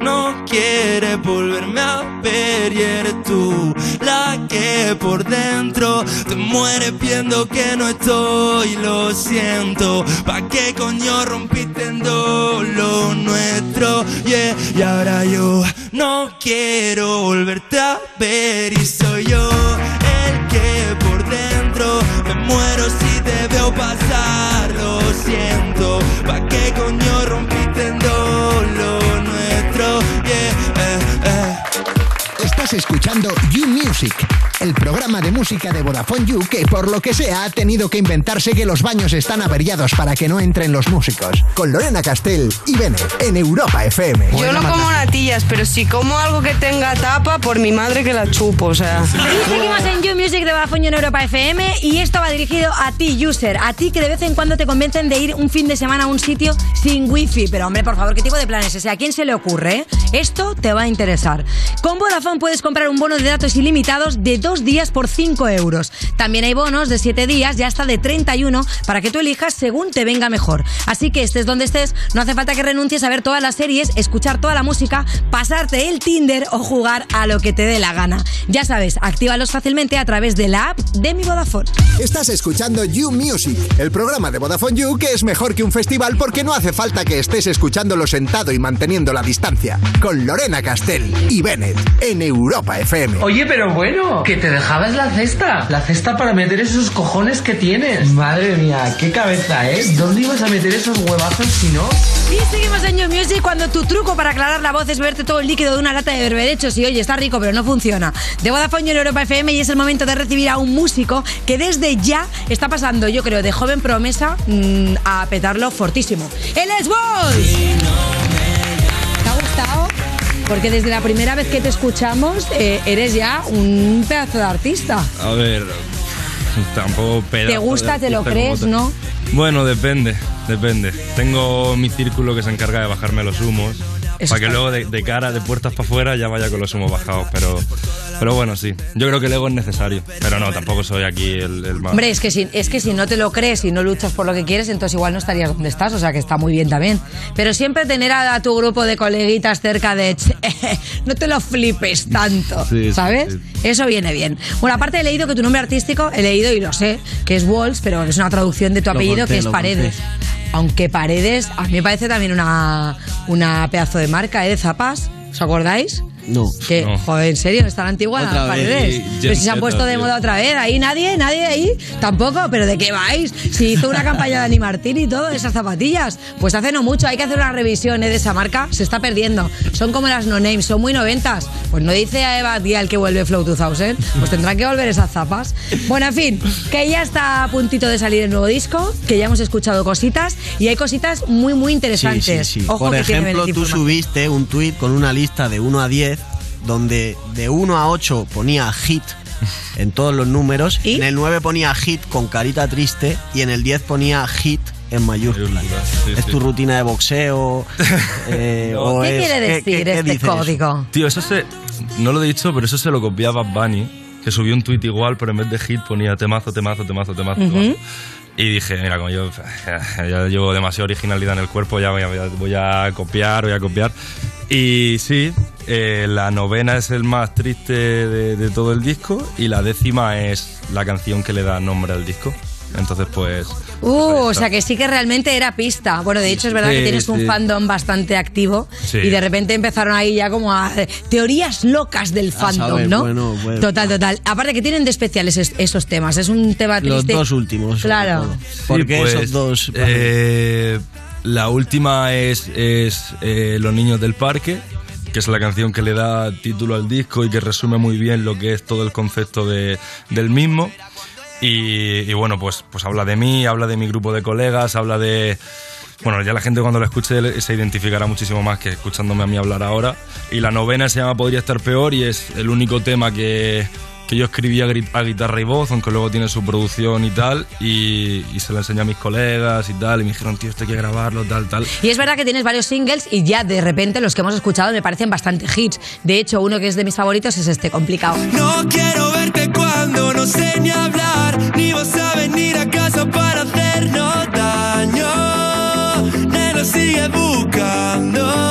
Speaker 16: no quieres volverme a ver y eres tú la que por dentro te mueres viendo que no estoy. Lo siento, ¿pa' qué coño rompiste en dos lo nuestro? Yeah. Y ahora yo no quiero volverte a ver y soy yo el que por dentro me muero si te veo pasar. Lo siento, ¿pa' qué coño rompiste en lo nuestro? Yeah. eh, eh.
Speaker 2: Estás escuchando You Music, el programa de música de Vodafone You que por lo que sea ha tenido que inventarse que los baños están averiados para que no entren los músicos. Con Lorena Castell y Bennett en Europa FM.
Speaker 20: Yo no como natillas, pero si como algo que tenga tapa, por mi madre que la chupo, o sea.
Speaker 4: Y seguimos en You Music de Vodafone en Europa FM y esto va dirigido a ti, user, a ti que de vez en cuando te convencen de ir un fin de semana a un sitio sin wifi. Pero hombre, por favor, ¿qué tipo de planes es ese? ¿A quién se le ocurre? Esto te va a interesar. Con Vodafone puedes comprar un bono de datos ilimitados de dos días por 5 euros. También hay bonos de 7 días y hasta de 31 para que tú elijas según te venga mejor. Así que estés donde estés, no hace falta que renuncies a ver todas las series, escuchar toda la música, pasarte el Tinder o jugar a lo que te dé la gana. Ya sabes, actívalos fácilmente a través de la app de mi Vodafone.
Speaker 2: Estás escuchando You Music, el programa de Vodafone You que es mejor que un festival porque no hace falta que estés escuchándolo sentado y manteniendo la distancia. Con Lorena Castell y Bennett en Europa FM.
Speaker 21: Oye, pero bueno, que te dejabas la cesta. La cesta para meter esos cojones que tienes. Madre mía, qué cabeza, ¿eh? ¿Dónde ibas a meter esos huevazos si no?
Speaker 4: Y seguimos en You Music cuando tu truco para aclarar la voz es beberte todo el líquido de una lata de berberechos y oye, está rico pero no funciona. De Vodafone en Europa FM y es el momento de recibir a un músico que desde ya está pasando, yo creo, de joven promesa mm, a petarlo fortísimo. ¡Él es Boys! ¿Te ha gustado? Porque desde la primera vez que te escuchamos eh, eres ya un pedazo de artista.
Speaker 22: A ver, tampoco pedazo
Speaker 4: ¿Te gusta, te lo crees, no?
Speaker 22: Bueno, depende, depende. Tengo mi círculo que se encarga de bajarme los humos.
Speaker 4: Eso
Speaker 22: para que luego de, de cara, de puertas para afuera, ya vaya con los humos bajados. Pero, pero bueno, sí. Yo creo que el ego es necesario. Pero no, tampoco soy aquí el, el más.
Speaker 4: Hombre, es que, si, es que si no te lo crees y no luchas por lo que quieres, entonces igual no estarías donde estás, o sea que está muy bien también. Pero siempre tener a, a tu grupo de coleguitas cerca de... "Che, no te lo flipes tanto,
Speaker 22: Sí, sí,
Speaker 4: ¿sabes?
Speaker 22: sí.
Speaker 4: Eso viene bien. Bueno, aparte he leído que tu nombre artístico, he leído y lo sé, que es Walls, pero es una traducción de tu apellido que es
Speaker 3: conté.
Speaker 4: Aunque Paredes, a mí me parece también una, una pedazo de marca, ¿eh? De zapas. ¿Os acordáis?
Speaker 3: No.
Speaker 4: Que,
Speaker 3: no.
Speaker 4: joder, en serio, están antiguas las paredes. Pero si se han puesto de moda otra vez, ahí nadie, nadie ahí, tampoco, pero ¿de qué vais? Si hizo una campaña de Ani Martín y todo, esas zapatillas, pues hace no mucho, hay que hacer una revisión ¿eh? de esa marca, se está perdiendo. Son como las no names, son muy noventas. Pues no dice a Eva Dial que vuelve Flow 2000, pues tendrán que volver esas zapas. Bueno, en fin, que ya está a puntito de salir el nuevo disco, que ya hemos escuchado cositas y hay cositas muy, muy
Speaker 3: Sí,
Speaker 4: interesantes.
Speaker 3: sí, sí.
Speaker 4: Ojo
Speaker 3: Por
Speaker 4: que
Speaker 3: ejemplo, tú subiste un tuit con una lista de 1 a 10 donde de 1 a 8 ponía hit en todos los números, en el 9 ponía hit con carita triste y en el 10 ponía hit en mayúsculas. ¿Es tu rutina de boxeo? eh, o
Speaker 4: ¿Qué
Speaker 3: es-
Speaker 4: quiere decir
Speaker 3: qué- qué
Speaker 4: este
Speaker 3: eso?
Speaker 4: código?
Speaker 22: Tío, eso se. No lo he dicho, pero eso se lo copié a Bad Bunny, que subió un tweet igual, pero en vez de hit ponía temazo, temazo, temazo, temazo.
Speaker 4: Ujú.
Speaker 22: temazo. Y dije, mira, como yo ya, ya llevo demasiada originalidad en el cuerpo, ya voy a, voy a copiar, voy a copiar. Y sí, eh, la novena es el más triste de, de todo el disco y la décima es la canción que le da nombre al disco. Entonces, pues.
Speaker 4: Uh, o sea que sí que realmente era pista. Bueno, de hecho es verdad
Speaker 22: Sí,
Speaker 4: que tienes un fandom bastante activo
Speaker 22: Sí.
Speaker 4: y de repente empezaron ahí ya como a teorías locas del fandom,
Speaker 3: saber,
Speaker 4: ¿no?
Speaker 3: bueno, bueno.
Speaker 4: Total, total. Aparte que tienen de especiales es- esos temas. Es un tema
Speaker 3: Los
Speaker 4: triste.
Speaker 3: dos últimos.
Speaker 4: Claro.
Speaker 3: ¿Por qué
Speaker 22: pues,
Speaker 3: esos dos?
Speaker 22: eh, la última es, es eh, Los niños del parque, que es la canción que le da título al disco y que resume muy bien lo que es todo el concepto de- del mismo. Y, y bueno, pues, pues habla de mí, habla de mi grupo de colegas, habla de... Bueno, ya la gente cuando lo escuche se identificará muchísimo más que escuchándome a mí hablar ahora. Y la novena se llama Podría estar peor y es el único tema que, que yo escribía gri- a guitarra y voz, aunque luego tiene su producción y tal, y, y se lo enseñé a mis colegas y tal, y me dijeron, tío, esto hay que grabarlo, tal, tal.
Speaker 4: Y es verdad que tienes varios singles y ya de repente los que hemos escuchado me parecen bastante hits. De hecho, uno que es de mis favoritos es este, complicado.
Speaker 16: No quiero verte cuando no sé ni hablar, ni vas a venir a casa para hacernos daño. Nena, sigue buscando.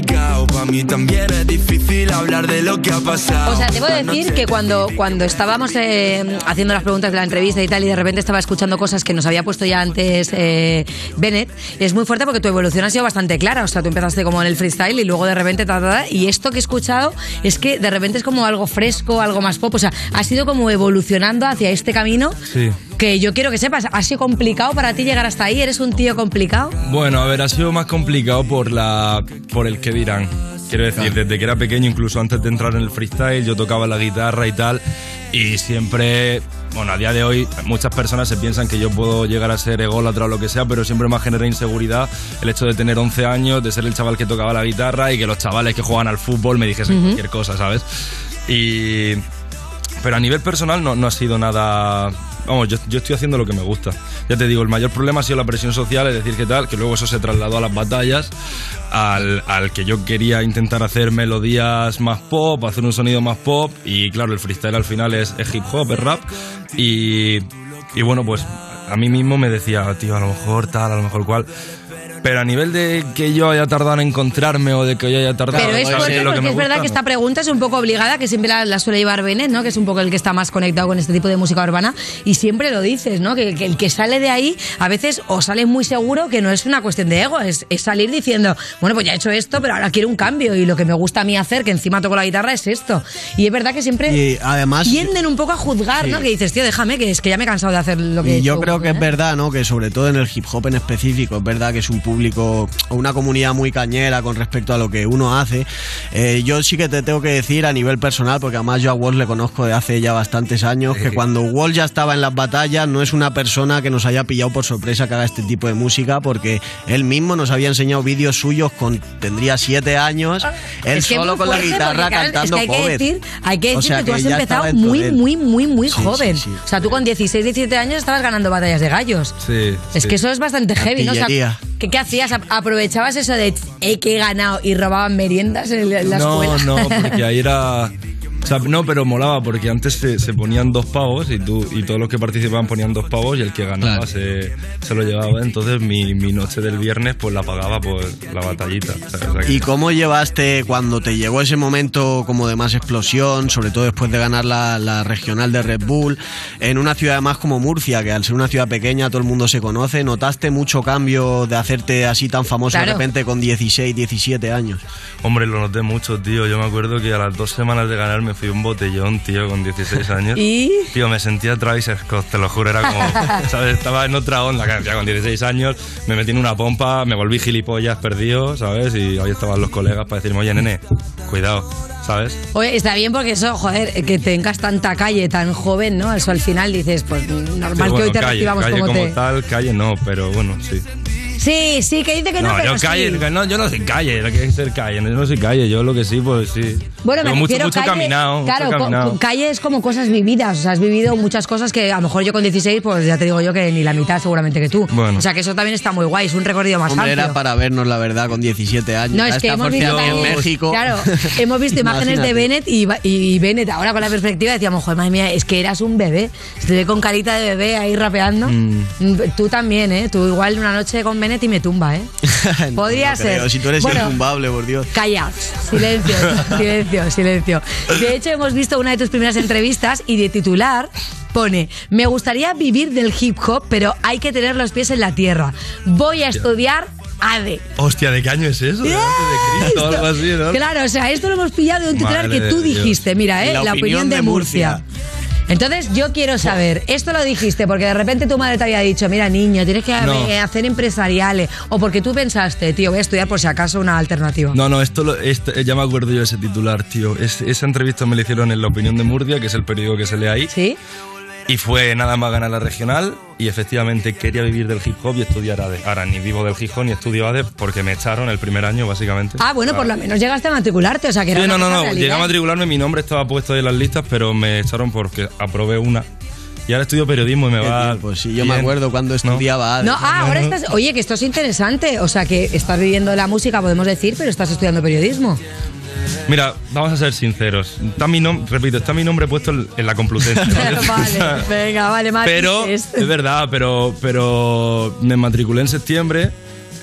Speaker 16: También es complicado, pa' mí también es difícil hablar de lo que ha pasado.
Speaker 4: O sea, debo decir que cuando, cuando estábamos eh, haciendo las preguntas de la entrevista y tal, y de repente estaba escuchando cosas que nos había puesto ya antes eh, Bennett, es muy fuerte porque tu evolución ha sido bastante clara. O sea, tú empezaste como en el freestyle y luego de repente, ta, ta, ta, y esto que he escuchado es que de repente es como algo fresco, algo más pop. O sea, ha sido como evolucionando hacia este camino
Speaker 22: Sí.
Speaker 4: que yo quiero que sepas. ¿Ha sido complicado para ti llegar hasta ahí? ¿Eres un tío complicado?
Speaker 22: Bueno, a ver, ha sido más complicado por la por el que dirán. Quiero decir, desde que era pequeño, incluso antes de entrar en el freestyle, yo tocaba la guitarra y tal, y siempre, bueno, a día de hoy muchas personas se piensan que yo puedo llegar a ser ególatra o lo que sea, pero siempre me ha generado inseguridad el hecho de tener 11 años, de ser el chaval que tocaba la guitarra y que los chavales que juegan al fútbol me dijesen cualquier cosa, ¿sabes? Y pero a nivel personal no, no ha sido nada. Vamos, yo, estoy haciendo lo que me gusta. Ya te digo, el mayor problema ha sido la presión social, es decir, que tal, que luego eso se trasladó a las batallas, al, que yo quería intentar hacer melodías más pop, hacer un sonido más pop, y claro, el freestyle al final es, hip hop, es rap, y, y bueno, pues a mí mismo me decía, tío, a lo mejor tal, a lo mejor cual. Pero a nivel de que yo haya tardado en encontrarme o de que yo haya tardado
Speaker 4: Pero es fuerte
Speaker 22: lo que
Speaker 4: porque
Speaker 22: me
Speaker 4: es verdad
Speaker 22: gusta,
Speaker 4: que
Speaker 22: no.
Speaker 4: esta pregunta es un poco obligada, que siempre la, la suele llevar Bennett, ¿no? Que es un poco el que está más conectado con este tipo de música urbana. Y siempre lo dices, ¿no? Que, que el que sale de ahí, a veces o sale muy seguro que no es una cuestión de ego, es, es salir diciendo, bueno, pues ya he hecho esto, pero ahora quiero un cambio. Y lo que me gusta a mí hacer, que encima toco la guitarra, es esto. Y es verdad que siempre
Speaker 23: Y además-
Speaker 4: tienden un poco a juzgar,
Speaker 23: Sí.
Speaker 4: ¿no? Que dices, tío, déjame, que es que ya me he cansado de hacer lo que he
Speaker 23: Y yo
Speaker 4: hecho".
Speaker 23: creo que es verdad, ¿no? Que sobre todo en el hip hop en específico, es verdad que es un público o una comunidad muy cañera con respecto a lo que uno hace. Eh, yo sí que te tengo que decir a nivel personal, porque además yo a Wall le conozco de hace ya bastantes años, que cuando Wall ya estaba en las batallas, no es una persona que nos haya pillado por sorpresa que haga este tipo de música, porque él mismo nos había enseñado vídeos suyos con, tendría siete años, él
Speaker 4: Es que
Speaker 23: solo con la guitarra cantando
Speaker 4: es que hay que decir, hay que
Speaker 23: O
Speaker 4: decir
Speaker 23: sea
Speaker 4: que tú has empezado muy, muy, muy, muy
Speaker 23: Sí,
Speaker 4: joven.
Speaker 23: sí, sí.
Speaker 4: O sea, tú con 16, 17 años estabas ganando batallas de gallos.
Speaker 22: Sí,
Speaker 4: Es
Speaker 22: sí.
Speaker 4: que eso es bastante heavy, ¿no? O sea. ¿qué, qué hacías? ¿A- ¿Aprovechabas eso de eh, que he ganado y robaban meriendas en la en la
Speaker 22: no,
Speaker 4: escuela?
Speaker 22: no, porque ahí era. O sea, no, pero molaba porque antes se, se ponían dos pavos y tú y todos los que participaban ponían dos pavos y el que ganaba se, se lo llevaba. Entonces mi, mi noche del viernes pues la pagaba por la batallita. ¿sabes? O sea que-
Speaker 23: ¿Y cómo llevaste cuando te llegó ese momento como de más explosión, sobre todo después de ganar la, la regional de Red Bull, en una ciudad más como Murcia, que al ser una ciudad pequeña todo el mundo se conoce, ¿notaste mucho cambio de hacerte así tan famoso de repente con 16, 17 años?
Speaker 22: Hombre, lo noté mucho, tío. Yo me acuerdo que a las dos semanas de ganar me fui un botellón, tío, con 16 años.
Speaker 4: ¿Y?
Speaker 22: Tío, me sentía Travis Scott, te lo juro, era como, ¿sabes? Estaba en otra onda, que ya con 16 años, me metí en una pompa, me volví gilipollas perdido, ¿sabes? Y ahí estaban los colegas para decirme, oye, nene, cuidado, ¿sabes?
Speaker 4: Oye, está bien porque eso, joder, que tengas tanta calle tan joven, ¿no? Eso al final dices, pues normal que hoy te
Speaker 22: calle,
Speaker 4: recibamos
Speaker 22: calle
Speaker 4: como,
Speaker 22: como
Speaker 4: te...
Speaker 22: tal, calle no, pero bueno, sí.
Speaker 4: Sí, sí, que dice que no,
Speaker 22: No,
Speaker 4: pero
Speaker 22: yo calle,
Speaker 4: sí.
Speaker 22: que no, yo no soy calle, no quiero ser calle, yo no soy calle, yo lo que sí, pues sí.
Speaker 4: Bueno, me
Speaker 22: Pero mucho, mucho
Speaker 4: calle,
Speaker 22: caminado,
Speaker 4: claro,
Speaker 22: caminado.
Speaker 4: calle es como cosas vividas, o sea, has vivido muchas cosas que a lo mejor yo con 16, pues ya te digo yo que ni la mitad seguramente que tú.
Speaker 23: Bueno.
Speaker 4: O sea, que eso también está muy guay, es un recorrido más
Speaker 23: Hombre,
Speaker 4: amplio.
Speaker 23: era para vernos la verdad con 17 años.
Speaker 4: No, es que hemos visto
Speaker 23: en México.
Speaker 4: claro, hemos visto imágenes de. Bennett y, y Bennett ahora con la perspectiva decíamos, joder, madre mía, es que eras un bebé, se te ve con carita de bebé ahí rapeando.
Speaker 23: Mm.
Speaker 4: Tú también, ¿eh? Tú igual una noche con Bennett y me tumba, ¿eh? Podría
Speaker 23: No
Speaker 4: ser.
Speaker 23: creo, Si tú eres
Speaker 4: Bueno,
Speaker 23: intumbable, por Dios.
Speaker 4: Callaos, silencio, silencio, silencio. De hecho, hemos visto una de tus primeras entrevistas y de titular pone, me gustaría vivir del hip hop, pero hay que tener los pies en la tierra. Voy a estudiar ADE.
Speaker 22: Hostia, ¿de qué año es eso? ¿De Cristo algo así, no?
Speaker 4: Claro, o sea, esto lo hemos pillado de un titular
Speaker 22: Madre
Speaker 4: que tú
Speaker 22: de Dios.
Speaker 4: dijiste, mira, ¿eh?
Speaker 22: La
Speaker 4: la,
Speaker 22: opinión
Speaker 4: opinión de
Speaker 22: de
Speaker 4: Murcia. Entonces yo quiero saber, esto lo dijiste porque de repente tu madre te había dicho, mira niño, tienes que
Speaker 22: No.
Speaker 4: eh, hacer empresariales, o porque tú pensaste, tío, voy a estudiar por si acaso una alternativa.
Speaker 22: No, no, esto, lo- este- ya me acuerdo yo de ese titular, tío. Es- esa entrevista me la hicieron en La Opinión de Murcia, que es el periódico que se lee ahí.
Speaker 4: Sí.
Speaker 22: Y fue nada más ganar la regional y efectivamente quería vivir del hip hop y estudiar ADE. Ahora ni vivo del hip hop ni estudio ADE porque me echaron el primer año, básicamente.
Speaker 4: Ah, bueno, por lo menos llegaste a matricularte, o sea que era
Speaker 22: Sí, no, no, no.
Speaker 4: realidad.
Speaker 22: Llegué a matricularme, mi nombre estaba puesto ahí en las listas, pero me echaron porque aprobé una. Y ahora estudio periodismo y me va.
Speaker 3: Pues sí, yo me acuerdo cuando estudiaba ADE.
Speaker 4: No, ah, ahora estás. Oye, que esto es interesante. O sea, que estás viviendo la música, podemos decir, pero estás estudiando periodismo.
Speaker 22: Mira, vamos a ser sinceros. Está mi repito, está mi nombre puesto en la Complutense. ¿vale?
Speaker 4: vale, venga, vale.
Speaker 22: Pero,
Speaker 4: es-
Speaker 22: es verdad, pero, pero me matriculé en septiembre.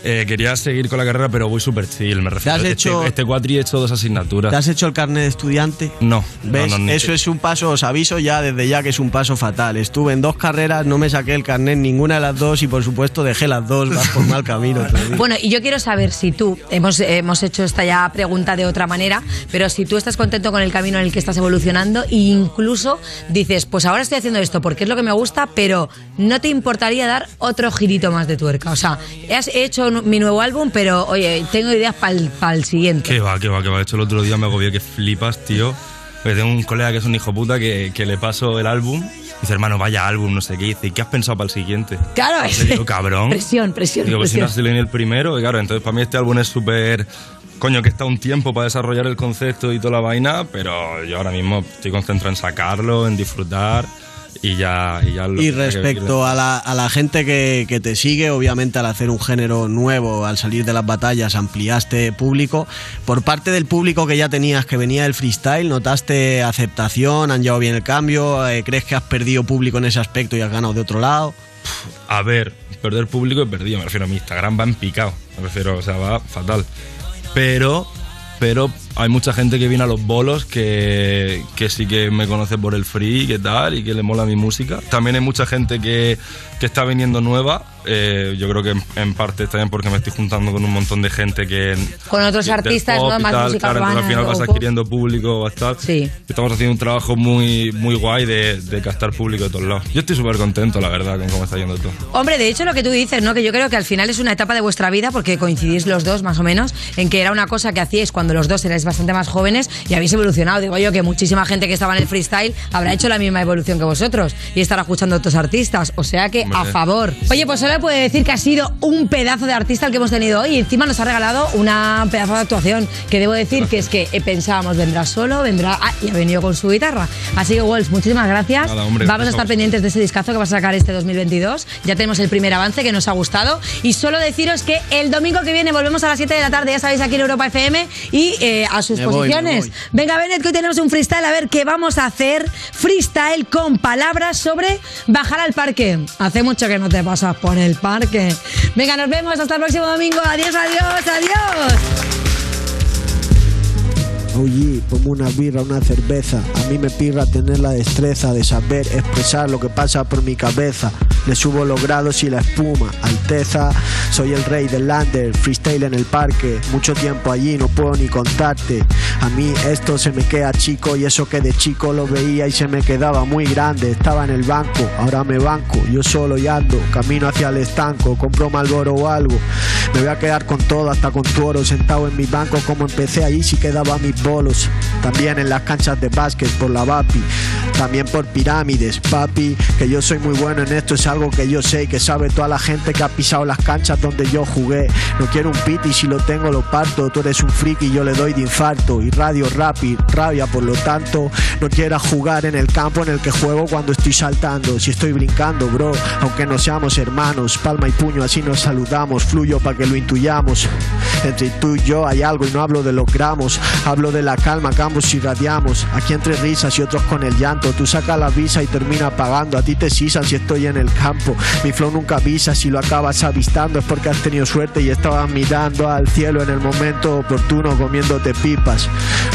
Speaker 22: Eh, quería seguir con la carrera, pero voy súper chill. Me refiero.
Speaker 3: has
Speaker 22: este,
Speaker 3: hecho-
Speaker 22: este cuatri he hecho dos asignaturas.
Speaker 3: ¿Te has hecho el carnet de estudiante?
Speaker 22: No,
Speaker 3: ¿Ves?
Speaker 22: no, no, ni-
Speaker 3: Eso es un paso, os aviso ya desde ya que es un paso fatal. Estuve en dos carreras, no me saqué el carnet en ninguna de las dos y por supuesto dejé las dos, vas por mal camino.
Speaker 4: Bueno, y yo quiero saber si tú, hemos, hemos hecho esta ya pregunta de otra manera, pero si tú estás contento con el camino en el que estás evolucionando e incluso dices, pues ahora estoy haciendo esto porque es lo que me gusta, pero no te importaría dar otro girito más de tuerca. O sea, has hecho mi nuevo álbum, pero oye, tengo ideas para el siguiente.
Speaker 22: Que va, que va, que va. De hecho, el otro día me agobié que flipas, tío. Porque tengo un colega que es un hijo puta que, que le paso el álbum. Y dice, hermano, vaya álbum, no sé qué. Dice, ¿y qué has pensado para el siguiente?
Speaker 4: Claro, es-
Speaker 22: le digo, cabrón.
Speaker 4: Presión, presión,
Speaker 22: Digo, pues si no has ni el primero. Y claro, entonces para mí este álbum es súper. Coño, que está un tiempo para desarrollar el concepto y toda la vaina, pero yo ahora mismo estoy concentrado en sacarlo, en disfrutar y ya. Y, ya lo-
Speaker 3: Y respecto a la, a la gente que, que te sigue, obviamente al hacer un género nuevo, al salir de las batallas, ampliaste público. Por parte del público que ya tenías, que venía del freestyle, ¿notaste aceptación? ¿Han llevado bien el cambio? Eh, ¿Crees que has perdido público en ese aspecto y has ganado de otro lado?
Speaker 22: A ver, perder público he perdido, me refiero a mi Instagram va en picado, me refiero, o sea, va fatal. Pero, pero hay mucha gente que viene a los bolos que, que sí que me conoce por el free, que tal, y que le mola mi música. También hay mucha gente que, que está viniendo nueva, eh, yo creo que en, en parte también porque me estoy juntando con un montón de gente que...
Speaker 4: Con otros
Speaker 22: del
Speaker 4: artistas, ¿no? Más
Speaker 22: tal,
Speaker 4: música
Speaker 22: claro,
Speaker 4: urbana,
Speaker 22: al final vas adquiriendo público bastante.
Speaker 4: Sí.
Speaker 22: Estamos haciendo un trabajo muy, muy guay de, de captar público de todos lados. Yo estoy súper contento, la verdad, con cómo está yendo todo.
Speaker 4: Hombre, de hecho lo que tú dices, ¿no? Que yo creo que al final es una etapa de vuestra vida, porque coincidís los dos más o menos, en que era una cosa que hacíais cuando los dos erais bastante más jóvenes y habéis evolucionado. Digo yo que muchísima gente que estaba en el freestyle habrá hecho la misma evolución que vosotros y estará escuchando a otros artistas. O sea que a
Speaker 23: Hombre.
Speaker 4: favor. Oye, pues solo puede decir que ha sido un pedazo de artista el que hemos tenido hoy y encima nos ha regalado una pedazo de actuación que debo decir que es que eh, pensábamos vendrá solo, vendrá... Ah, y ha venido con su guitarra. Así que, Wolf, muchísimas gracias.
Speaker 22: Nada, hombre,
Speaker 4: Vamos a
Speaker 22: a
Speaker 4: estar pendientes de ese discazo que vas a sacar este 2022. Ya tenemos el primer avance que nos ha gustado. Y solo deciros que el domingo que viene volvemos a las 7 de la tarde, ya sabéis, aquí en Europa FM y eh, a sus
Speaker 23: Me
Speaker 4: posiciones.
Speaker 23: voy.
Speaker 4: Venga, Bennett, que hoy tenemos un freestyle. A ver qué vamos a hacer. Freestyle con palabras sobre bajar al parque. Hace mucho que no te pasas por el parque. Venga, nos vemos hasta el próximo domingo. Adiós, adiós, adiós.
Speaker 3: Oye, como una birra, una cerveza. A mí me pirra tener la destreza de saber expresar lo que pasa por mi cabeza. Le subo los grados y la espuma. Alteza, soy el rey del lander, freestyle en el parque. Mucho tiempo allí, no puedo ni contarte. A mí esto se me queda chico y eso que de chico lo veía y se me quedaba muy grande. Estaba en el banco, ahora me banco. Yo solo y ando, camino hacia el estanco. Compro Malboro o algo. Me voy a quedar con todo, hasta con tu oro. Sentado en mi banco, como empecé allí, si quedaba mis bolos. También en las canchas de básquet por la VAPI. También por pirámides, papi. Que yo soy muy bueno en esto, es algo que yo sé y que sabe toda la gente que ha pisado las canchas donde yo jugué. No quiero un piti, si lo tengo lo parto. Tú eres un friki, yo le doy de infarto. Y radio rápido, rabia, por lo tanto. No quieras jugar en el campo en el que juego cuando estoy saltando. Si estoy brincando, bro, aunque no seamos hermanos. Palma y puño, así nos saludamos. Fluyo para que lo intuyamos. Entre tú y yo hay algo y no hablo de los gramos. Hablo de la calma que ambos irradiamos. Aquí entre risas y otros con el llanto. Tú sacas la visa y termina pagando. A ti te sisan si estoy en el campo. Mi flow nunca avisa. Si lo acabas avistando es porque has tenido suerte y estabas mirando al cielo en el momento oportuno comiéndote pipas.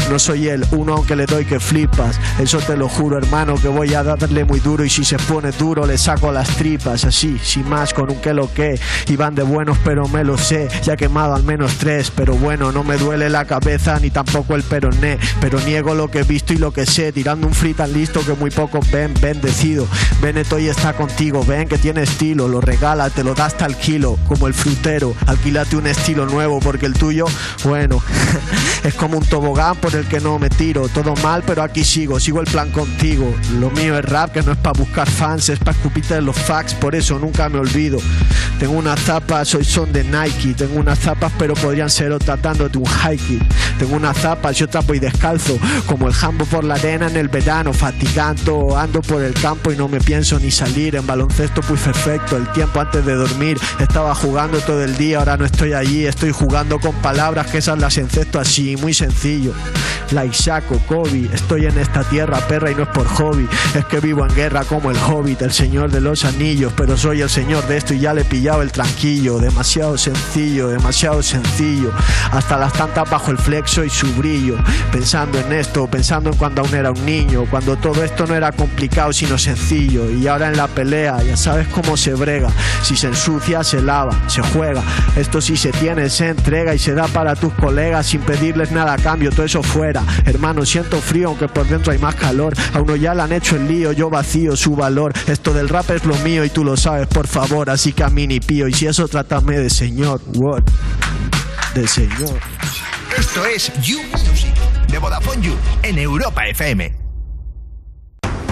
Speaker 3: No soy el uno aunque le doy que flipas. Eso te lo juro, hermano, que voy a darle muy duro. Y si se pone duro, le saco las tripas. Así, sin más, con un que lo que. Y van de buenos, pero me lo sé. Ya quemado al menos tres. Pero bueno, no me duele la cabeza ni tampoco el pero ne, pero niego lo que he visto y lo que sé, tirando un free tan listo que muy pocos ven, bendecido. Bennett hoy está contigo, ven que tiene estilo, lo regala, te lo da hasta el kilo, como el frutero, alquílate un estilo nuevo porque el tuyo, bueno, es como un tobogán por el que no me tiro, todo mal, pero aquí sigo, sigo el plan contigo. Lo mío es rap, que no es para buscar fans, es para escupirte en los facts, por eso nunca me olvido. Tengo unas zapas, hoy son de Nike, tengo unas zapas, pero podrían ser otras dándote un hiking. Tengo unas zapas, yo trapo y descalzo, como el jambo por la arena en el verano, fatigando, ando por el campo y no me pienso ni salir. En baloncesto pues perfecto, el tiempo antes de dormir, estaba jugando todo el día, ahora no estoy allí, estoy jugando con palabras que esas las encesto así, muy sencillo. Like Shaco, Kobe, estoy en esta tierra perra y no es por hobby, es que vivo en guerra como el hobbit, el señor de los anillos, pero soy el señor de esto y ya le he pillado el tranquillo, demasiado sencillo, demasiado sencillo, hasta las tantas bajo el flexo y su brillo, pensando en esto, pensando en cuando aún era un niño, cuando todo esto no era complicado sino sencillo, y ahora en la pelea ya sabes cómo se brega, si se ensucia se lava, se juega, esto si se tiene se entrega y se da para tus colegas sin pedirles nada a cambio, todo eso fuera, hermano siento frío aunque por dentro hay más calor, a uno ya le han hecho el lío, yo vacío su valor, esto del rap es lo mío y tú lo sabes por favor, así que a mí ni pío, y si eso trátame de señor, what, de señor.
Speaker 2: Esto es You Music de Vodafone You en Europa FM.